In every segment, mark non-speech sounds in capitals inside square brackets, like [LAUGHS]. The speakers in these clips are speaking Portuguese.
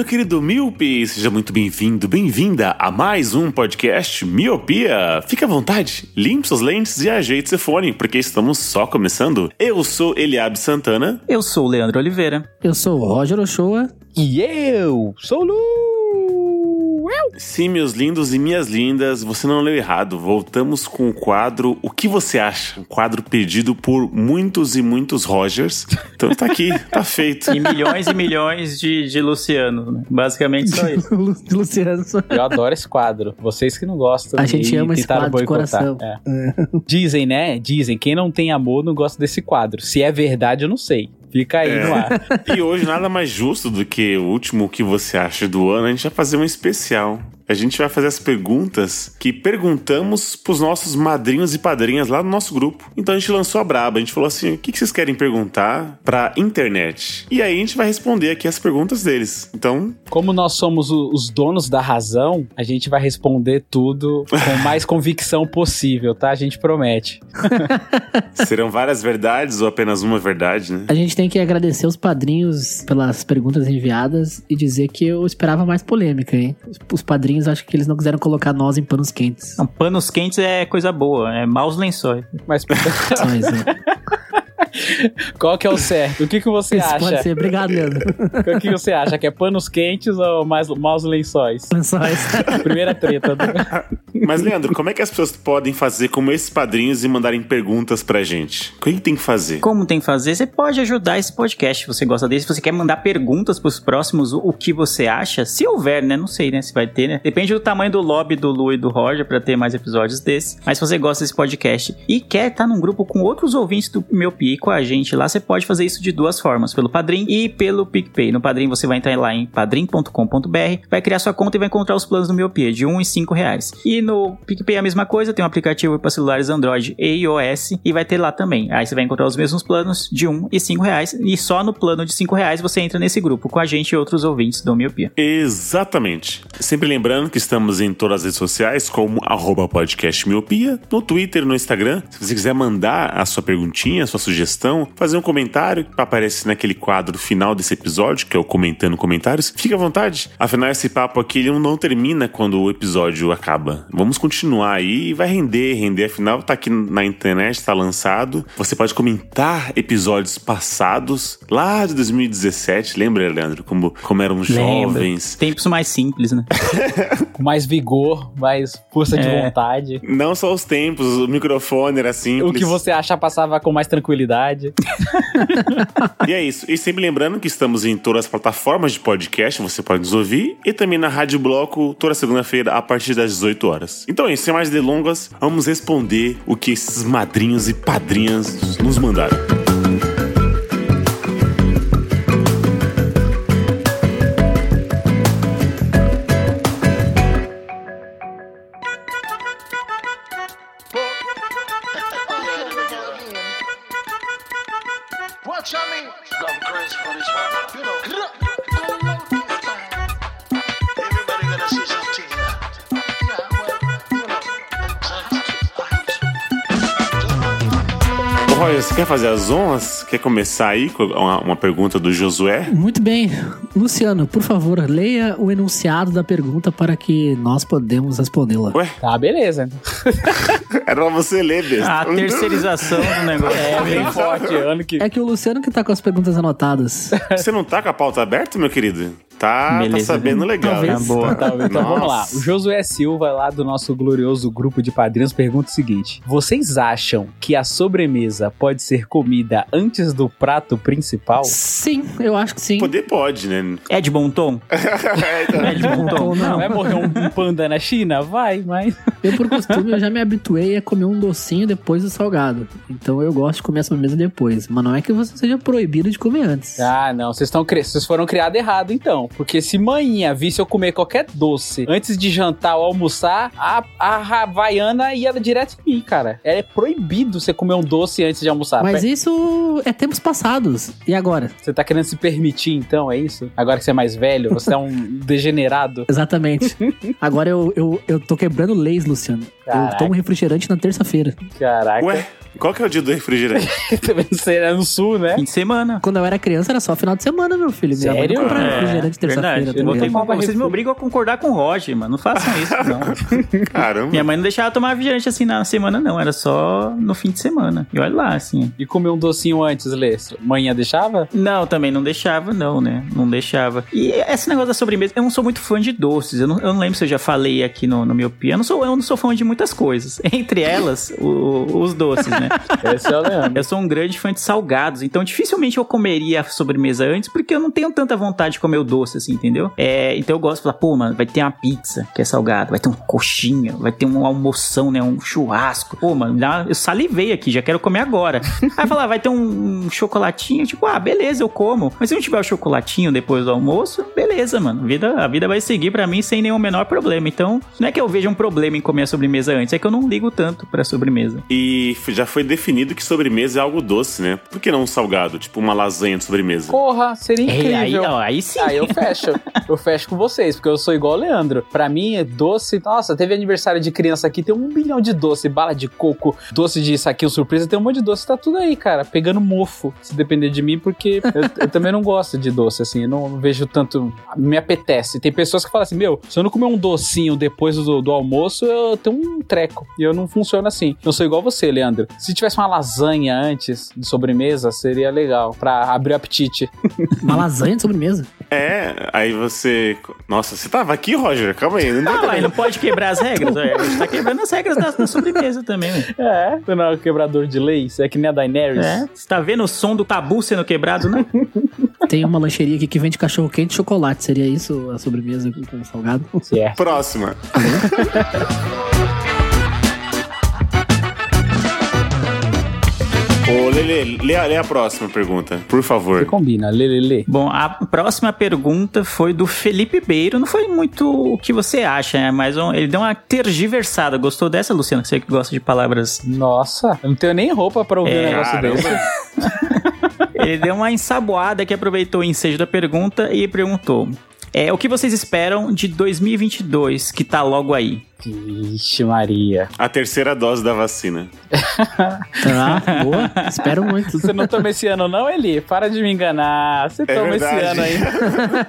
Meu querido Miope! Seja muito bem-vindo, bem-vinda a mais um podcast Miopia. Fique à vontade, limpe suas lentes e ajeite seu fone, porque estamos só começando. Eu sou Eliabe Santana. Eu sou o Leandro Oliveira. Eu sou o Roger Ochoa. E eu sou o Lu. Sim, meus lindos e minhas lindas, você não leu errado. Voltamos com o quadro O que você acha? Um quadro pedido por muitos e muitos Rogers. Então tá aqui, tá feito. E milhões e milhões de, de Luciano, né? Basicamente só isso. [LAUGHS] Lu- Luciano. Eu adoro esse quadro. Vocês que não gostam. A gente ama esse quadro de coração. É. Dizem, né? Dizem, quem não tem amor não gosta desse quadro. Se é verdade, eu não sei. Fica aí É. no ar. E hoje nada mais justo do que o último que você acha do ano, a gente vai fazer um especial. A gente vai fazer as perguntas que perguntamos pros nossos madrinhos e padrinhas lá no nosso grupo. Então a gente lançou a braba, a gente falou assim: o que que vocês querem perguntar pra internet? E aí a gente vai responder aqui as perguntas deles. Então, Como nós somos os donos da razão, a gente vai responder tudo com mais convicção possível, tá? A gente promete. [LAUGHS] serão várias verdades ou apenas uma verdade, né? A gente tem que agradecer os padrinhos pelas perguntas enviadas e dizer que eu esperava mais polêmica, hein? Os- Os padrinhos, acho que eles não quiseram colocar nós em panos quentes. Não, panos quentes é coisa boa, é maus lençóis. Mas Só isso. Qual que é o certo? O que, que você Isso pode acha? ser. Obrigado, Leandro. O que você acha? Que é panos quentes ou mais, maus lençóis? Isso. Primeira treta. né? Mas, Leandro, como é que as pessoas podem fazer como esses padrinhos e mandarem perguntas pra gente? O que tem que fazer? Como tem que fazer? Você pode ajudar esse podcast, se você gosta dele. Se você quer mandar perguntas pros próximos, o, que você acha, se houver, né? Não sei, né? Se vai ter, né? Depende do tamanho do lobby do Lu e do Roger pra ter mais episódios desses. Mas se você gosta desse podcast e quer estar num grupo com outros ouvintes do meu Pi com a gente lá, você pode fazer isso de duas formas, pelo Padrim e pelo PicPay. No Padrim você vai entrar lá em padrim.com.br, vai criar sua conta e vai encontrar os planos do Miopia de 1 e 5 reais. E no PicPay é a mesma coisa, tem um aplicativo para celulares Android e iOS e vai ter lá também. Aí você vai encontrar os mesmos planos de 1 e 5 reais e só no plano de 5 reais você entra nesse grupo com a gente e outros ouvintes do Miopia. Exatamente. Sempre lembrando que estamos em todas as redes sociais, como arroba podcast miopia, no Twitter, no Instagram. Se você quiser mandar a sua perguntinha, a sua sugestão, fazer um comentário que aparece naquele quadro final desse episódio, que é o comentando comentários, fique à vontade. Afinal, esse papo aqui ele não termina quando o episódio acaba. Vamos continuar aí e vai render, render. Afinal, tá aqui na internet, tá lançado. Você pode comentar episódios passados, lá de 2017. Lembra, Leandro? Como, como eram Lembra. jovens. Tempos mais simples, né? Com [LAUGHS] mais vigor, mais força de É. vontade. Não só os tempos, o microfone era simples. O que você acha passava com mais tranquilidade. [LAUGHS] E é isso. E sempre lembrando que estamos em todas as plataformas de podcast, você pode nos ouvir, e também na Rádio Bloco toda segunda-feira a partir das 18 horas. Então é isso, sem mais delongas, vamos responder o que esses madrinhos e padrinhas nos mandaram. Honras? Quer começar aí com uma, uma pergunta do Josué? Muito bem. Luciano, por favor, leia o enunciado da pergunta para que nós podemos respondê-la. Ué, Tá, beleza. [LAUGHS] era pra você ler, besta. A terceirização do negócio. É bem forte. Ano que. É que o Luciano que tá com as perguntas anotadas. Você não tá com a pauta aberta, meu querido? Tá, tá sabendo legal. Talvez. Tá boa. Tá, então vamos lá. O Josué Silva, lá do nosso glorioso grupo de padrinhos, pergunta o seguinte: Vocês acham que a sobremesa pode ser comida antes do prato principal? Sim, eu acho que sim. Poder pode, né? É de bom tom? [LAUGHS] É de bom tom? Não. Vai morrer um, panda na China? Vai, mas. Eu, por costume, eu já me habituei a comer um docinho depois do salgado. Então eu gosto de comer a sobremesa depois. Mas não é que você seja proibido de comer antes. Ah, não. Vocês estão cre... Vocês foram criados errado, então. Porque se manhã visse eu comer qualquer doce antes de jantar ou almoçar, a, a Havaiana ia direto em mim, cara. É proibido você comer um doce antes de almoçar. Mas isso é tempos passados. E agora? Você tá querendo se permitir, então, é isso? Agora que você é mais velho, você é um [LAUGHS] degenerado. Exatamente. [LAUGHS] Agora eu, eu, eu tô quebrando leis, Luciano. Eu Caraca. tomo refrigerante na terça-feira. Caraca. Ué, qual que é o dia do refrigerante? [LAUGHS] Também você é no sul, né? Fim de semana. Quando eu era criança era só final de semana, meu filho. Minha mãe Sério? não comprava É, refrigerante terça-feira. que- vocês me obrigam a concordar com o Roger, mano. Não façam isso, não. [LAUGHS] Caramba. Minha mãe não deixava tomar refrigerante assim na semana, não. Era só no fim de semana. E olha lá, assim. E comer um docinho antes, Lê? Manhã deixava? Não, também não deixava, não, né? Não deixava. E esse negócio da sobremesa, eu não sou muito fã de doces. Eu não, eu não lembro se eu já falei aqui no, no Miopia. Eu não, sou, eu não sou fã de muitas coisas. [LAUGHS] Entre elas, o- os doces, né? [LAUGHS] Esse é o Leandro. Eu sou um grande fã de salgados, então dificilmente eu comeria a sobremesa antes, porque eu não tenho tanta vontade de comer o doce, assim, entendeu? É, então eu gosto de falar, pô, mano, vai ter uma pizza que é salgada, vai ter um coxinha, vai ter um almoção, né? Um churrasco. Pô, mano, dá- eu salivei aqui, já quero comer agora. [LAUGHS] Aí falar, vai ter um, um chocolatinho, tipo, ah, beleza, eu como. Mas se não tiver o chocolatinho depois do almoço, beleza, mano. A vida, a vida vai seguir pra mim sem nenhum menor problema. Então, não é que eu veja um problema em comer a sobremesa antes, é que eu não ligo tanto pra sobremesa. E já foi definido que sobremesa é algo doce, né? Por que não um salgado? Tipo uma lasanha de sobremesa. Porra, seria incrível. É, aí, ó, aí sim. Aí eu [LAUGHS] fecho. Eu fecho com vocês, porque eu sou igual o Leandro. Pra mim, é doce. Nossa, teve aniversário de criança aqui, tem um milhão de doce, bala de coco, doce de saquinho surpresa, tem um monte de doce, tá tudo aí, cara. Pegando mofo, se depender de mim, porque eu, eu também não gosto de doce, assim, eu não vejo tanto. Me apetece. Tem pessoas que falam assim: meu, se eu não comer um docinho depois do, do almoço, eu tenho um treco. E eu não funciono assim. Eu sou igual você, Leandro. Se tivesse uma lasanha antes de sobremesa, seria legal, pra abrir o apetite. Uma lasanha de sobremesa. É, aí você. Nossa, você tava aqui, Roger? Calma aí. Não Ah, mas não pode quebrar as regras. A gente tá quebrando as regras da, da sobremesa também, velho. É, você não é o quebrador de leis, é que nem a Daenerys. É, você tá vendo o som do tabu sendo quebrado, né? [LAUGHS] Tem uma lancheria aqui que vende cachorro quente e chocolate. Seria isso a sobremesa com salgado? Certo. Próxima. [LAUGHS] Ô, Lele, lê, a- lê a próxima pergunta, por Você favor. combina, lê, lê, lê. Bom, a próxima pergunta foi do Felipe Beiro. Não foi muito o que você acha, né? Mas um- ele deu uma tergiversada. Gostou dessa, Luciano? Que você que gosta de palavras. Nossa, eu não tenho nem roupa pra ouvir É, um negócio caramba. desse. [LAUGHS] Ele deu uma ensaboada que aproveitou o ensejo da pergunta e perguntou: é, O que vocês esperam de 2022, que tá logo aí? Vixe, Maria. A terceira dose da vacina. Tá, boa. Espero muito. Você não toma esse ano, não, Eli? Para de me enganar. Você toma esse verdade. ano ainda.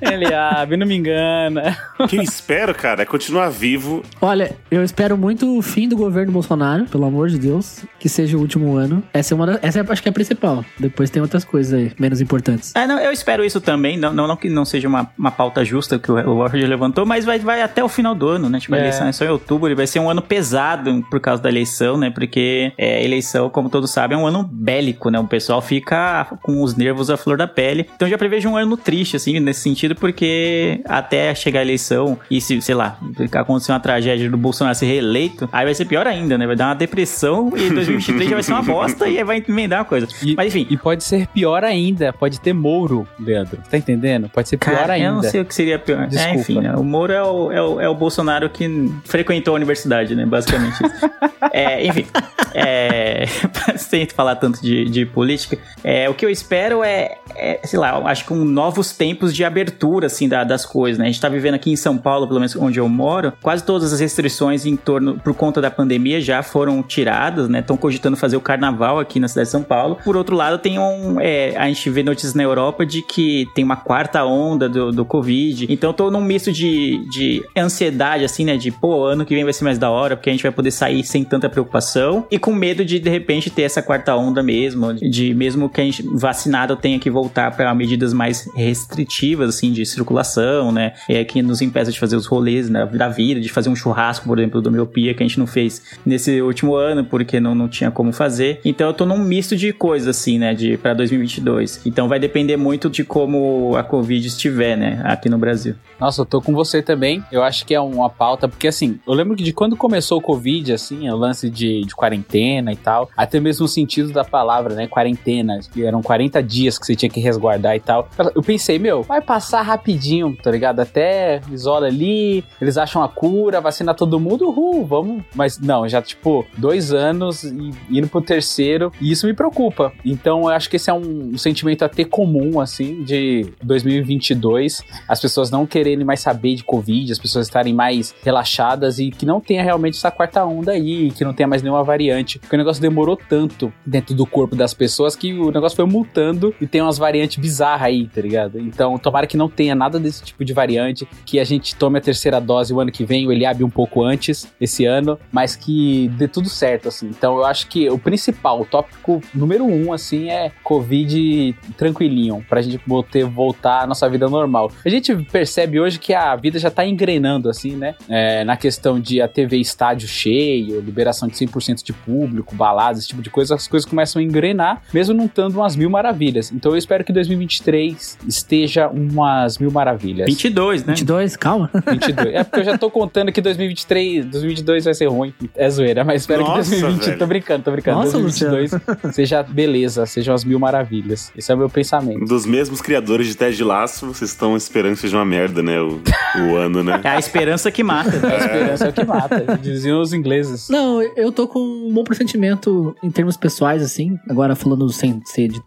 Ele abre, não me engana. O que eu espero, cara, é continuar vivo. Olha, eu espero muito o fim do governo Bolsonaro, pelo amor de Deus, que seja o último ano. Essa é uma da- essa é, acho que é a principal. Depois tem outras coisas aí, menos importantes. É, não, eu espero isso também. Não, não, não que não seja uma, uma pauta justa que o Roger levantou, mas vai, vai até o final do ano, né? Tipo, a É. eleição é só em outubro e vai ser um ano pesado por causa da eleição, né? Porque é, eleição, como todos sabem, é um ano bélico, né? O pessoal fica com os nervos à flor da pele. Então já prevejo um ano triste, assim, nesse sentido, porque até chegar a eleição e se, sei lá, acontecer uma tragédia do Bolsonaro ser reeleito, aí vai ser pior ainda, né? Vai dar uma depressão e 2023 já vai ser uma bosta e aí vai emendar a coisa. E, Mas enfim. E pode ser pior ainda. Pode ter Mouro, Leandro. Tá entendendo? Pode ser pior Cara, ainda. Eu não sei o que seria pior. Desculpa. É, enfim, né? o Moro é o, é, o, é o Bolsonaro que frequentou a universidade, né? Basicamente isso. [LAUGHS] é, enfim, é, [LAUGHS] sem falar tanto de, de política, é, o que eu espero é, é, sei lá, acho que um novos tempos de abertura, assim, da- das coisas, né? A gente tá vivendo aqui em São Paulo, pelo menos onde eu moro, quase todas as restrições em torno, por conta da pandemia, já foram tiradas, né? Estão cogitando fazer o carnaval aqui na cidade de São Paulo. Por outro lado, tem um, é, a gente vê notícias na Europa de que tem uma quarta onda do, do Covid. Então eu tô num misto de, de ansiedade, assim, né? De, pô, ano que vem vai ser mais da hora, porque a gente vai poder sair sem tanta preocupação. E com medo de, de repente, ter essa quarta onda mesmo. De mesmo que a gente vacinado tenha que voltar para medidas mais restritivas, assim, de circulação, né? É, que nos impeça de fazer os rolês né, da vida, de fazer um churrasco, por exemplo, do miopia, que a gente não fez nesse último ano, porque não, não tinha como fazer. Então eu tô num misto de coisas, assim, né? De, pra 2022. Então vai depender muito de como a Covid estiver, né? Aqui no Brasil. Nossa, eu tô com você também. Eu acho que que é uma pauta, porque assim, eu lembro que de quando começou o Covid, assim, o lance de, de quarentena e tal, até mesmo o sentido da palavra, né? Quarentena, que eram 40 dias que você tinha que resguardar e tal. Eu pensei, meu, vai passar rapidinho, tá ligado? Até isola ali, eles acham a cura, vacina todo mundo, uhul, vamos. Mas não, já tipo, dois anos e indo pro terceiro, e isso me preocupa. Então eu acho que esse é um, um sentimento até comum, assim, de 2022, as pessoas não quererem mais saber de Covid, as pessoas estarem mais relaxadas e que não tenha realmente essa quarta onda aí, que não tenha mais nenhuma variante, porque o negócio demorou tanto dentro do corpo das pessoas que o negócio foi mutando e tem umas variantes bizarras aí, tá ligado? Então, tomara que não tenha nada desse tipo de variante, que a gente tome a terceira dose o ano que vem, o Eliabe um pouco antes, esse ano, mas que dê tudo certo, assim. Então, eu acho que o principal, o tópico número um, assim, é Covid tranquilinho, pra gente poder voltar à nossa vida normal. A gente percebe hoje que a vida já tá engrenando, assim, né? É, na questão de a TV estádio cheio, liberação de 100% de público, baladas, esse tipo de coisa, as coisas começam a engrenar, mesmo não estando umas mil maravilhas. Então eu espero que 2023 esteja umas mil maravilhas. 22, né? 22, calma. [LAUGHS] 22. É porque eu já tô contando que 2023, 2022 vai ser ruim. É zoeira, mas espero Nossa, que 2020, velho. tô brincando, tô brincando. Nossa, 2022 seja beleza, sejam as mil maravilhas. Esse é o meu pensamento. Dos mesmos criadores de Ted Laço, vocês estão esperando que seja uma merda, né? O, o ano, né? [LAUGHS] É a esperança que mata. A esperança é o que mata, [LAUGHS] diziam os ingleses. Não, eu tô com um bom pressentimento em termos pessoais, assim. Agora falando sem ser de,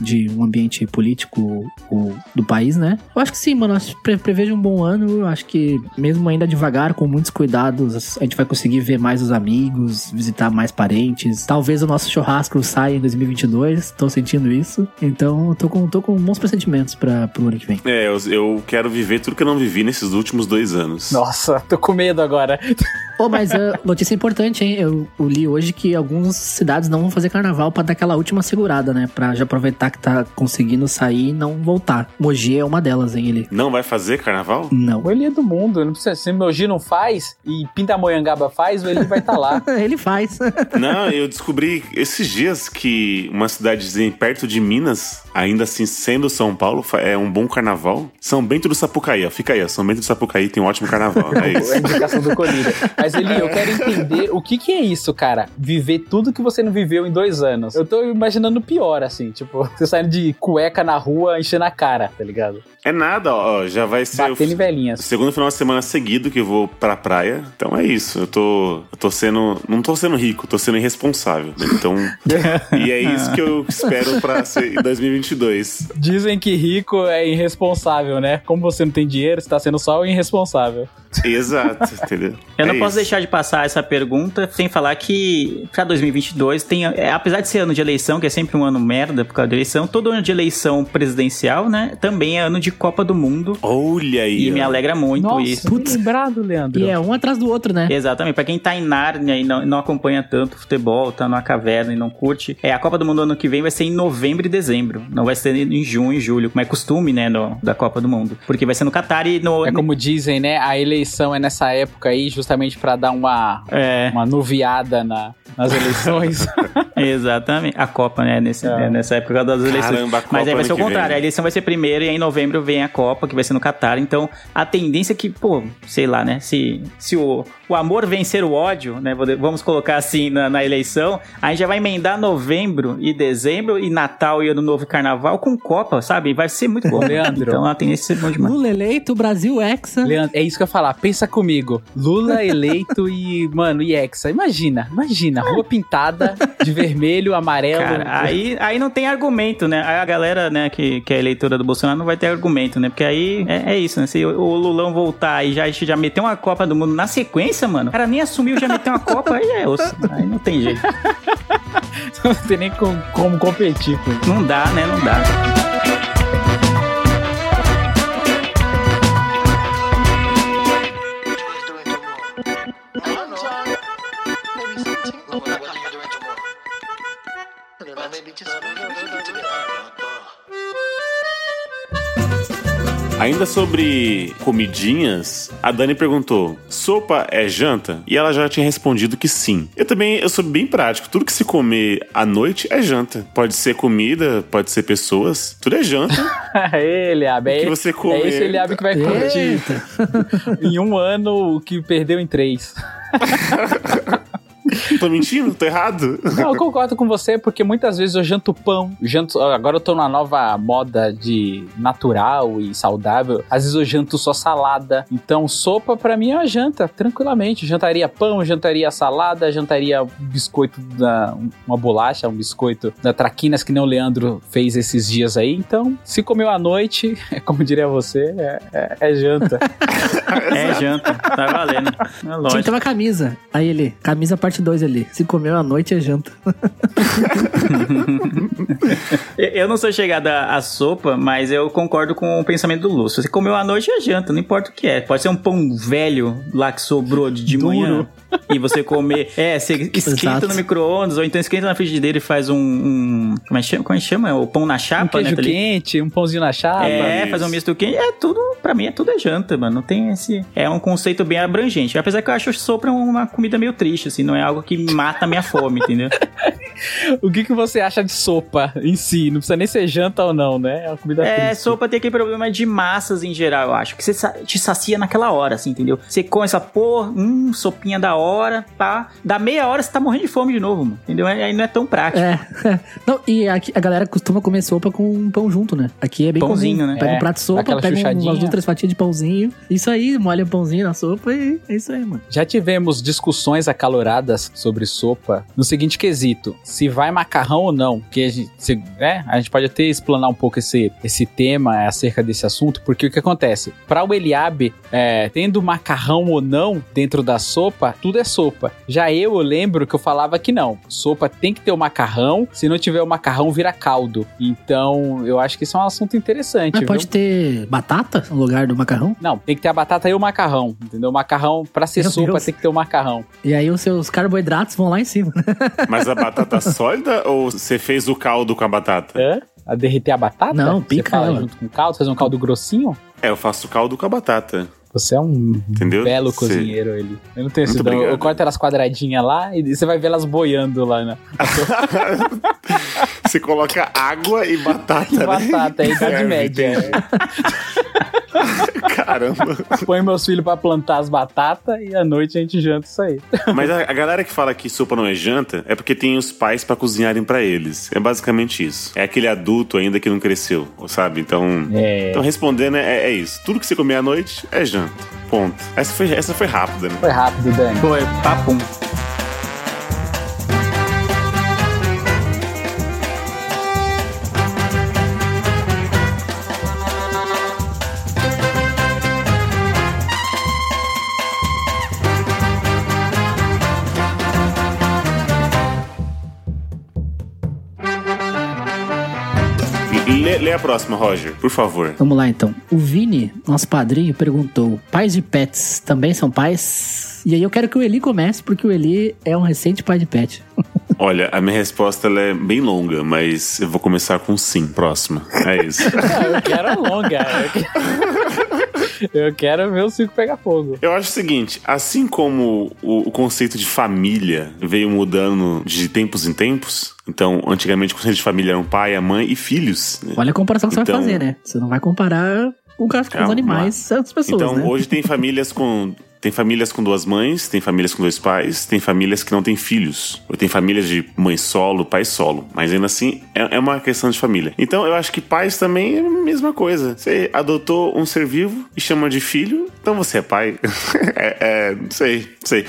de um ambiente político o- do país, né? Eu acho que sim, mano. Acho- pre- prevejo um bom ano. Eu acho que, mesmo ainda devagar, com muitos cuidados, a gente vai conseguir ver mais os amigos, visitar mais parentes. Talvez o nosso churrasco saia em 2022. Tô sentindo isso. Então, eu tô com, tô com bons pressentimentos pra, pro ano que vem. É, eu, eu quero viver tudo que eu não vivi nesses últimos dois anos. Nossa, tô com medo agora. Pô, mas a notícia importante, hein? Eu, eu li hoje que algumas cidades não vão fazer carnaval pra dar aquela última segurada, né? Pra já aproveitar que tá conseguindo sair e não voltar. Mogi é uma delas, hein? Ele. Não vai fazer carnaval? Não. O Eli é do mundo, não precisa. Se G não faz e Pindamonhangaba faz, o Eli vai estar lá. [LAUGHS] Ele faz. Não, eu descobri esses dias que uma cidadezinha perto de Minas, ainda assim sendo São Paulo, é um bom carnaval. São Bento do Sapucaí, ó. Fica aí, ó. São Bento do Sapucaí tem um ótimo carnaval. [LAUGHS] É É a isso. indicação do Colírio. Mas Eli, eu quero entender o que que é isso, cara. Viver tudo que você não viveu em dois anos. Eu tô imaginando pior, assim. Tipo, [LAUGHS] você saindo de cueca na rua, enchendo a cara, tá ligado? É nada, ó. Já vai ser o Batendo em velhinhas. segundo final de semana seguido que eu vou pra praia. Então é isso. Eu tô, eu tô sendo. Não tô sendo rico, tô sendo irresponsável. né? Então. [LAUGHS] e é isso que eu espero pra ser em 2022. Dizem que rico é irresponsável, né? Como você não tem dinheiro, você tá sendo só o irresponsável. [LAUGHS] Exato, entendeu? Eu não É posso isso. deixar de passar essa pergunta sem falar que pra 2022 tem, é, apesar de ser ano de eleição, que é sempre um ano merda por causa de eleição, todo ano de eleição presidencial, né, também é ano de Copa do Mundo Olha aí. e me ó. alegra muito Nossa, isso. bem lembrado, Leandro. E é um atrás do outro, né? Exatamente, pra quem tá em Nárnia e não, não acompanha tanto futebol, tá numa caverna e não curte, é a Copa do Mundo ano que vem vai ser em novembro e dezembro, não vai ser em junho e julho, como é costume, né, no- da Copa do Mundo, porque vai ser no Catar e no... É como dizem, né? A eleição é nessa época aí, justamente pra dar uma, É, uma nuviada na, nas eleições. [LAUGHS] exatamente, a Copa, né, nesse, É. é, nessa época das eleições. Caramba, a Copa Mas aí vai ser o contrário, vem. a eleição vai ser primeiro e aí em novembro vem a Copa, que vai ser no Catar. Então, a tendência é que, pô, sei lá, né? Se, se o, o amor vencer o ódio, né? Vamos colocar assim na, na eleição, a gente já vai emendar novembro e dezembro e Natal e Ano Novo e Carnaval com Copa, sabe? Vai ser muito bom. Leandro. Então a tendência é ser bom demais. Lula eleito, Brasil Hexa. Leandro, é isso que eu ia falar. Pensa comigo. Lula eleito e, mano, e Hexa. Imagina, imagina. Rua pintada de vermelho, amarelo. Cara, aí, aí não tem argumento, né? Aí a galera, né, que, que é eleitora do Bolsonaro não vai ter argumento, né? Porque aí é, é isso, né? Se o, o Lulão voltar e já, já meter uma Copa do Mundo na sequência, mano, o cara nem assumiu, já meteu uma [LAUGHS] Copa, aí é osso. Aí não tem jeito. [LAUGHS] Não tem nem com- como competir com isso. Não dá, né? Não dá. Ainda sobre comidinhas, a Dani perguntou: sopa é janta? E ela já tinha respondido que sim. Eu também eu sou bem prático. Tudo que se comer à noite é janta. Pode ser comida, pode ser pessoas. Tudo é janta. [LAUGHS] Ei, Eliabe, O é, que você é comer. esse Eliabe que vai curtir. [LAUGHS] Em um ano, o que perdeu em três. [LAUGHS] [LAUGHS] Tô mentindo? Tô errado? Não, eu concordo com você, porque muitas vezes eu janto pão. Janto, agora eu tô na nova moda de natural e saudável. Às vezes eu janto só salada. Então, sopa pra mim é uma janta, tranquilamente. Jantaria pão, jantaria salada, jantaria um biscoito, da, uma bolacha, um biscoito da Traquinas, que nem o Leandro fez esses dias aí. Então, se comeu à noite, [LAUGHS] como diria você, é, é- é janta. [LAUGHS] É janta, tá valendo. É Tinha que lógico. ter uma camisa. Aí ele, camisa parte 2 ali. Se comeu à noite é janta. [LAUGHS] Eu- não sou chegada à sopa, mas eu concordo com o pensamento do Lúcio. Você comeu à noite é janta, não importa o que é. Pode ser um pão velho lá que sobrou de, de manhã. E você comer. É, você [LAUGHS] esquenta Exato. no micro-ondas, ou então esquenta na frigideira e faz um. um- como, é que chama? como é que chama? O pão na Um chapa, né? queijo ali? quente, um pãozinho na chapa. É, isso. fazer um misto quente. É tudo, pra mim, é tudo é janta, mano. Não tem esse. É um conceito bem abrangente. Apesar que eu acho sopa uma comida meio triste, assim. Não é algo que mata a minha fome, entendeu? [LAUGHS] O que, que você acha de sopa em si? Não precisa nem ser janta ou não, né? É uma comida É, triste. sopa tem aquele problema de massas em geral, eu acho. Que você te sacia naquela hora, assim, entendeu? Você come essa porra, hum, sopinha da hora, tá? Da meia hora você tá morrendo de fome de novo, mano. Entendeu? Aí não é tão prático. [LAUGHS] É. Não, e aqui a galera costuma comer sopa com um pão junto, né? Aqui é bem Pãozinho, comum. né? Pega É, um prato de sopa, pega um- umas duas, três fatias de pãozinho. Isso aí, molha o pãozinho na sopa e é isso aí, mano. Já tivemos discussões acaloradas sobre sopa no seguinte quesito: se vai macarrão ou não. Que a gente, se- né, a gente pode até explanar um pouco esse, esse tema acerca desse assunto, porque o que acontece? Para o Eliabe, é, tendo macarrão ou não dentro da sopa, tudo é sopa. Já eu, eu lembro que eu falava que não. Sopa tem que ter o macarrão, se não tiver o macarrão, vira caldo. Então, eu acho que isso é um assunto interessante. Mas viu? pode ter batata no lugar do macarrão? Não, tem que ter a batata e o macarrão, entendeu? O macarrão, pra ser Meu sopa, Deus. tem que ter o macarrão. E aí os seus carboidratos vão lá em cima. [LAUGHS] Mas a batata sólida ou você fez o caldo com a batata? Hã? A derreter a batata? Não, Você pica fala ela. junto com o caldo, fazer um caldo grossinho? É, eu faço caldo com a batata. Você é um Entendeu? belo Cê- cozinheiro, ele. Eu não tenho esse dom. Eu corto elas quadradinhas lá e você vai ver elas boiando lá na [LAUGHS] Você coloca água e batata, né? batata, é a idade Serve, média. [LAUGHS] Caramba. [LAUGHS] Põe meus filhos pra plantar as batatas e à noite a gente janta isso aí. Mas a, a galera que fala que sopa não é janta é porque tem os pais pra cozinharem pra eles. É basicamente isso. É aquele adulto ainda que não cresceu, sabe? Então, É. então respondendo é, é isso. Tudo que você comer à noite é janta. Ponto. Essa foi, essa foi rápida, né? Foi rápido, Dani. É papum. Lê, a próxima, Roger, por favor. Vamos lá então. O Vini, nosso padrinho, perguntou: pais de pets também são pais? E aí eu quero que o Eli comece, porque o Eli é um recente pai de pet. [LAUGHS] Olha, a minha resposta ela é bem longa, mas eu vou começar com sim. Próxima. É isso. [LAUGHS] Não, eu quero a longa. Eu quero, [LAUGHS] eu quero ver o circo pegar fogo. Eu acho o seguinte, assim como o, o conceito de família veio mudando de tempos em tempos, então antigamente o conceito de família era um pai, a mãe e filhos. né? Olha a comparação que você Então- vai fazer, né? Você não vai comparar com, com os animais, as pessoas, Então né? hoje tem famílias com tem famílias com duas mães, tem famílias com dois pais, tem famílias que não têm filhos. Ou tem famílias de mãe solo, pai solo. Mas ainda assim, é, é uma questão de família. Então eu acho que pais também é a mesma coisa. Você adotou um ser vivo e chama de filho, então você é pai. [LAUGHS] é, é, não sei, não sei.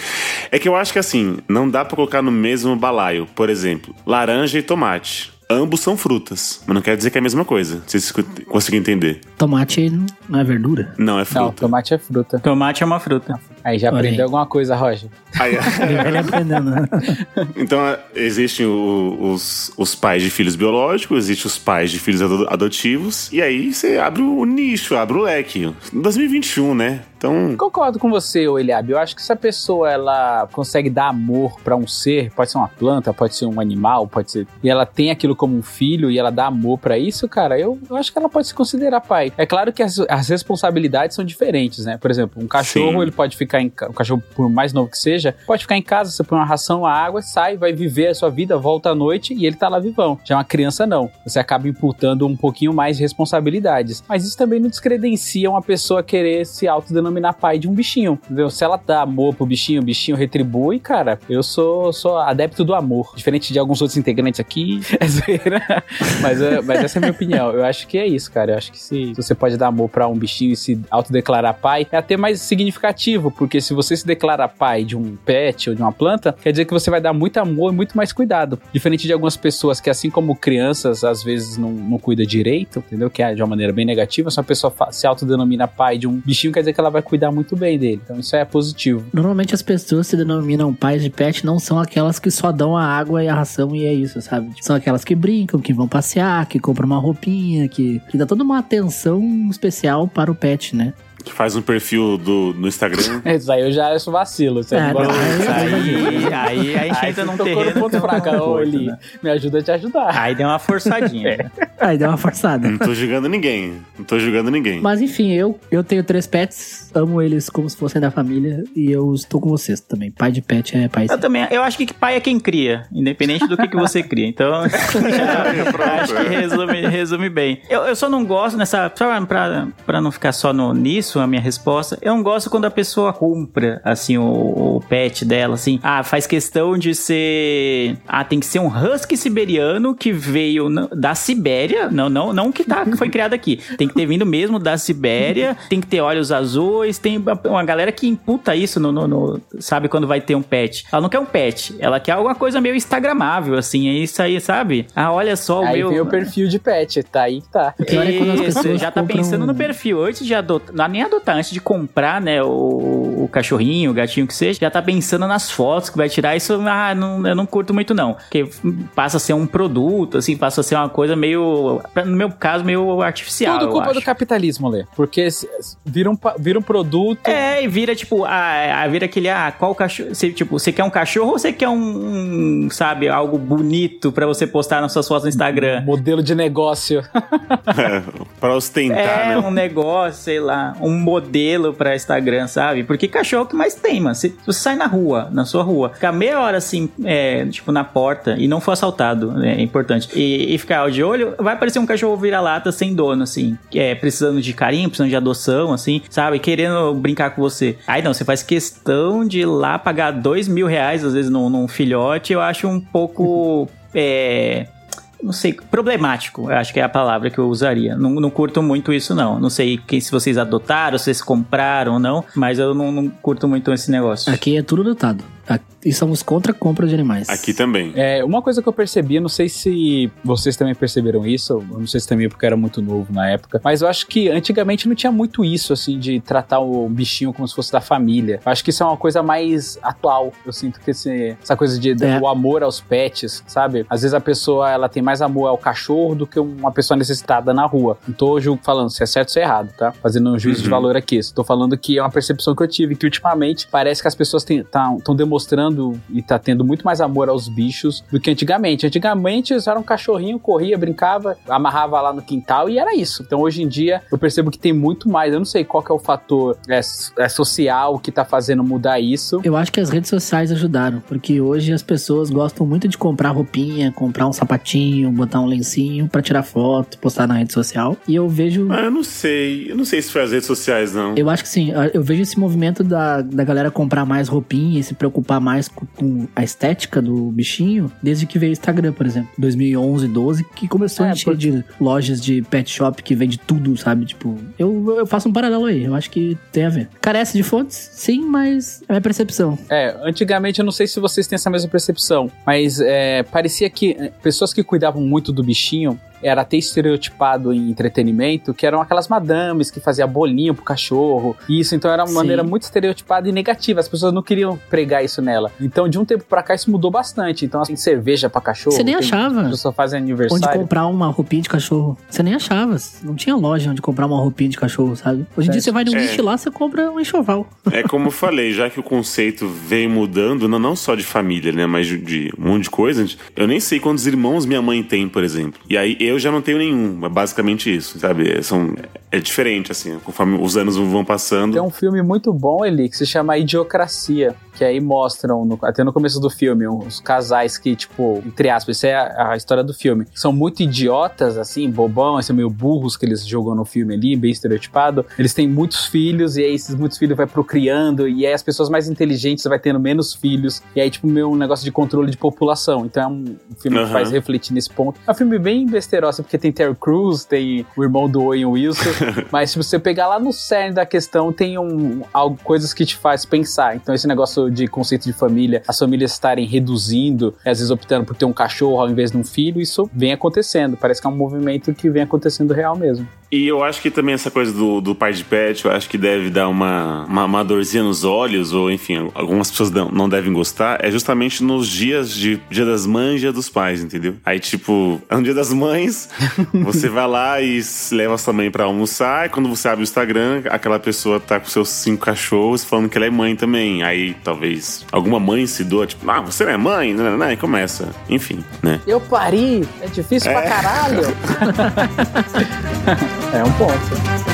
É que eu acho que assim, não dá pra colocar no mesmo balaio. Por exemplo, laranja e tomate. Ambos são frutas, mas não quer dizer que é a mesma coisa. Vocês conseguem entender? Tomate não é verdura. Não, é Não, fruta. tomate é fruta. Tomate é uma fruta. Aí já aprendeu aí. alguma coisa, Roger. Aí- [LAUGHS] Ele aprendendo, né? [LAUGHS] então, existem os, os pais de filhos biológicos, existem os pais de filhos ado- adotivos, e aí você abre o nicho, abre o leque. 2021, né? Então, Concordo com você, ô Eliabe. Eu acho que se a pessoa ela consegue dar amor pra um ser, pode ser uma planta, pode ser um animal, pode ser. E ela tem aquilo como um filho e ela dá amor pra isso, cara, eu, eu acho que ela pode se considerar pai. É claro que as, as responsabilidades são diferentes, né? Por exemplo, um cachorro, Sim. ele pode ficar em ca- um cachorro, por mais novo que seja, pode ficar em casa, você põe uma ração, a água, sai, vai viver a sua vida, volta à noite e ele tá lá vivão. Já uma criança, não. Você acaba imputando um pouquinho mais de responsabilidades. Mas isso também não descredencia uma pessoa querer se autodenominar pai de um bichinho, entendeu? Se ela dá amor pro bichinho, o bichinho retribui, cara, eu sou, sou adepto do amor. Diferente de alguns outros integrantes aqui, [LAUGHS] é zoeira. mas, é- mas essa é a minha opinião. Eu acho que é isso, cara. Eu acho que se, se você pode dar amor pra um bichinho e se autodeclarar pai, é até mais significativo, porque se você se declara pai de um pet ou de uma planta, quer dizer que você vai dar muito amor e muito mais cuidado. Diferente de algumas pessoas que, assim como crianças, às vezes não, não cuida direito, entendeu? Que é de uma maneira bem negativa. Se uma pessoa se autodenomina pai de um bichinho, quer dizer que ela vai cuidar muito bem dele. Então isso é positivo. Normalmente as pessoas se denominam pais de pet não são aquelas que só dão a água e a ração e é isso, sabe? São aquelas que brincam, que vão passear, que compram uma roupinha, que, que dá toda uma atenção especial para o pet, né? Faz um perfil do, no Instagram. [LAUGHS] Isso aí eu já acho vacilo. Você É, não gosta não, disso. Aí, aí a gente Aí entra num terreno. ponto que fraco. Ô, Eli, né? me ajuda a te ajudar. Aí deu uma forçadinha. né? Aí deu uma forçada. Não tô julgando ninguém. Não tô julgando ninguém. Mas enfim, eu, eu tenho três pets, amo eles como se fossem da família e eu estou com vocês também. Pai de pet é pai. Eu também, eu acho que pai é quem cria, independente do que, que você cria. Então, [LAUGHS] acho que resume, resume bem. Eu, eu só não gosto nessa. Só pra, pra não ficar só no, nisso, a minha resposta, eu não gosto quando a pessoa compra, assim, o, o pet dela, assim. Ah, faz questão de ser. Ah, tem que ser um husky siberiano que veio na- da Sibéria. Não, não, não que, tá, que foi criado aqui. Tem que ter vindo mesmo da Sibéria, tem que ter olhos azuis, tem uma galera que imputa isso no, no- no- sabe, quando vai ter um pet. Ela não quer um pet, ela quer alguma coisa meio instagramável, assim, é isso aí, sabe? Ah, olha só o Aí meu... vem o perfil de pet, tá aí que tá. É pessoas já tá pensando no perfil. Antes de adotar, não, nem adotar, antes de comprar, né, o, o cachorrinho, o gatinho que seja, já tá pensando nas fotos que vai tirar. Isso, ah, não, eu não curto muito não. Porque passa a ser um produto, assim, passa a ser uma coisa meio, no meu caso, meio artificial. Tudo eu culpa acho. do capitalismo, Lê. Porque vira um, vira um produto. É, e vira tipo, ah, ah, vira aquele, ah, qual cachorro. Você, tipo, você quer um cachorro ou você quer um, um, sabe, algo bonito pra você postar nas suas fotos no Instagram? Modelo de negócio. [LAUGHS] pra ostentar, É né? um negócio, sei lá, um modelo pra Instagram, sabe? Porque cachorro é que mais tem, mano. Se se você sai na rua, na sua rua, ficar meia hora assim, é, tipo, na porta e não for assaltado, né, é importante, e, e ficar de olho, vai aparecer um cachorro vira-lata sem dono, assim, é precisando de carinho, precisando de adoção, assim, sabe? Querendo brincar com você. Aí não, você faz questão de ir lá pagar dois mil reais, às vezes, num, num filhote, eu acho um pouco. [LAUGHS] É, não sei, problemático, acho que é a palavra que eu usaria. Não, não curto muito isso, não. Não sei que, se vocês adotaram, se vocês compraram ou não, mas eu não, não curto muito esse negócio. Aqui é tudo adotado. E somos contra a compra de animais. Aqui também. É, uma coisa que eu percebi, não sei se vocês também perceberam isso, eu não sei se também porque eu era muito novo na época, mas eu acho que antigamente não tinha muito isso, assim, de tratar o bichinho como se fosse da família. Eu acho que isso é uma coisa mais atual. Eu sinto que esse- essa coisa de, É. o amor aos pets, sabe? Às vezes a pessoa, ela tem mais amor ao cachorro do que uma pessoa necessitada na rua. Não tô falando se é certo ou se é errado, tá? Fazendo um juízo de Uhum. valor aqui. Estou falando que é uma percepção que eu tive, que ultimamente parece que as pessoas estão demonstrando e tá tendo muito mais amor aos bichos do que antigamente. Antigamente eles eram um cachorrinho, corria, brincava, amarrava lá no quintal e era isso. Então hoje em dia eu percebo que tem muito mais. Eu não sei qual que é o fator é, é social que tá fazendo mudar isso. Eu acho que as redes sociais ajudaram, porque hoje as pessoas gostam muito de comprar roupinha, comprar um sapatinho, botar um lencinho pra tirar foto, postar na rede social. E eu vejo. Ah, eu não sei. Eu não sei se foi as redes sociais, não. Eu acho que sim, eu vejo esse movimento da, da galera comprar mais roupinha e se preocupar mais com, a estética do bichinho desde que veio o Instagram, por exemplo. 2011, 12, que começou É, a encher de lojas de pet shop que vende tudo, sabe? Tipo, eu, eu faço um paralelo aí, eu acho que tem a ver. Carece de fontes? Sim, mas é a minha percepção. É, antigamente eu não sei se vocês têm essa mesma percepção, mas é, parecia que é, pessoas que cuidavam muito do bichinho era até estereotipado em entretenimento, que eram aquelas madames que faziam bolinho pro cachorro. Isso, então era uma Sim. maneira muito estereotipada e negativa. As pessoas não queriam pregar isso nela. Então, de um tempo pra cá, isso mudou bastante. Então, assim, cerveja pra cachorro. Você nem tem- achava. As pessoas fazem Onde aniversário. comprar uma roupinha de cachorro. Você nem achava. Não tinha loja onde comprar uma roupinha de cachorro, sabe? Hoje em dia você vai no É. Wish lá, você compra um enxoval. É como eu falei, já que o conceito vem mudando, não, não só de família, né? Mas de, de um monte de coisa. Eu nem sei quantos irmãos minha mãe tem, por exemplo. E aí eu já não tenho nenhum. É basicamente isso, sabe? São, é diferente, assim. Conforme os anos vão passando. Tem um filme muito bom, Eli, que se chama Idiocracia. Que aí mostram, no- até no começo do filme, os casais que, tipo, entre aspas, isso é a, a história do filme. São muito idiotas, assim, bobão, assim, meio burros que eles jogam no filme ali, bem estereotipado. Eles têm muitos filhos, e aí esses muitos filhos vai procriando, e aí as pessoas mais inteligentes vai tendo menos filhos. E aí, tipo, meio um negócio de controle de população. Então é um filme Aham. que faz refletir nesse ponto. É um filme bem besterosa, porque tem Terry Crews, tem o irmão do Owen Wilson. [LAUGHS] Mas se você pegar lá no cerne da questão, tem um, algo, coisas que te faz pensar. Então, esse negócio de conceito de família, as famílias estarem reduzindo, às vezes optando por ter um cachorro ao invés de um filho, isso vem acontecendo. Parece que é um movimento que vem acontecendo real mesmo. E eu acho que também essa coisa do, do pai de pet, eu acho que deve dar uma, uma, uma dorzinha nos olhos, ou enfim, algumas pessoas não, não devem gostar, é justamente nos dias de Dia das Mães e Dia dos Pais, entendeu? Aí, tipo, é um Dia das Mães, você vai lá e leva sua mãe pra almoçar, e quando você abre o Instagram, aquela pessoa tá com seus cinco cachorros falando que ela é mãe também. Aí, talvez, alguma mãe se doa, tipo, ah, você não é mãe? Não, não, não, e começa. Enfim, né? Eu pari! É difícil pra caralho! [LAUGHS] é um ponto.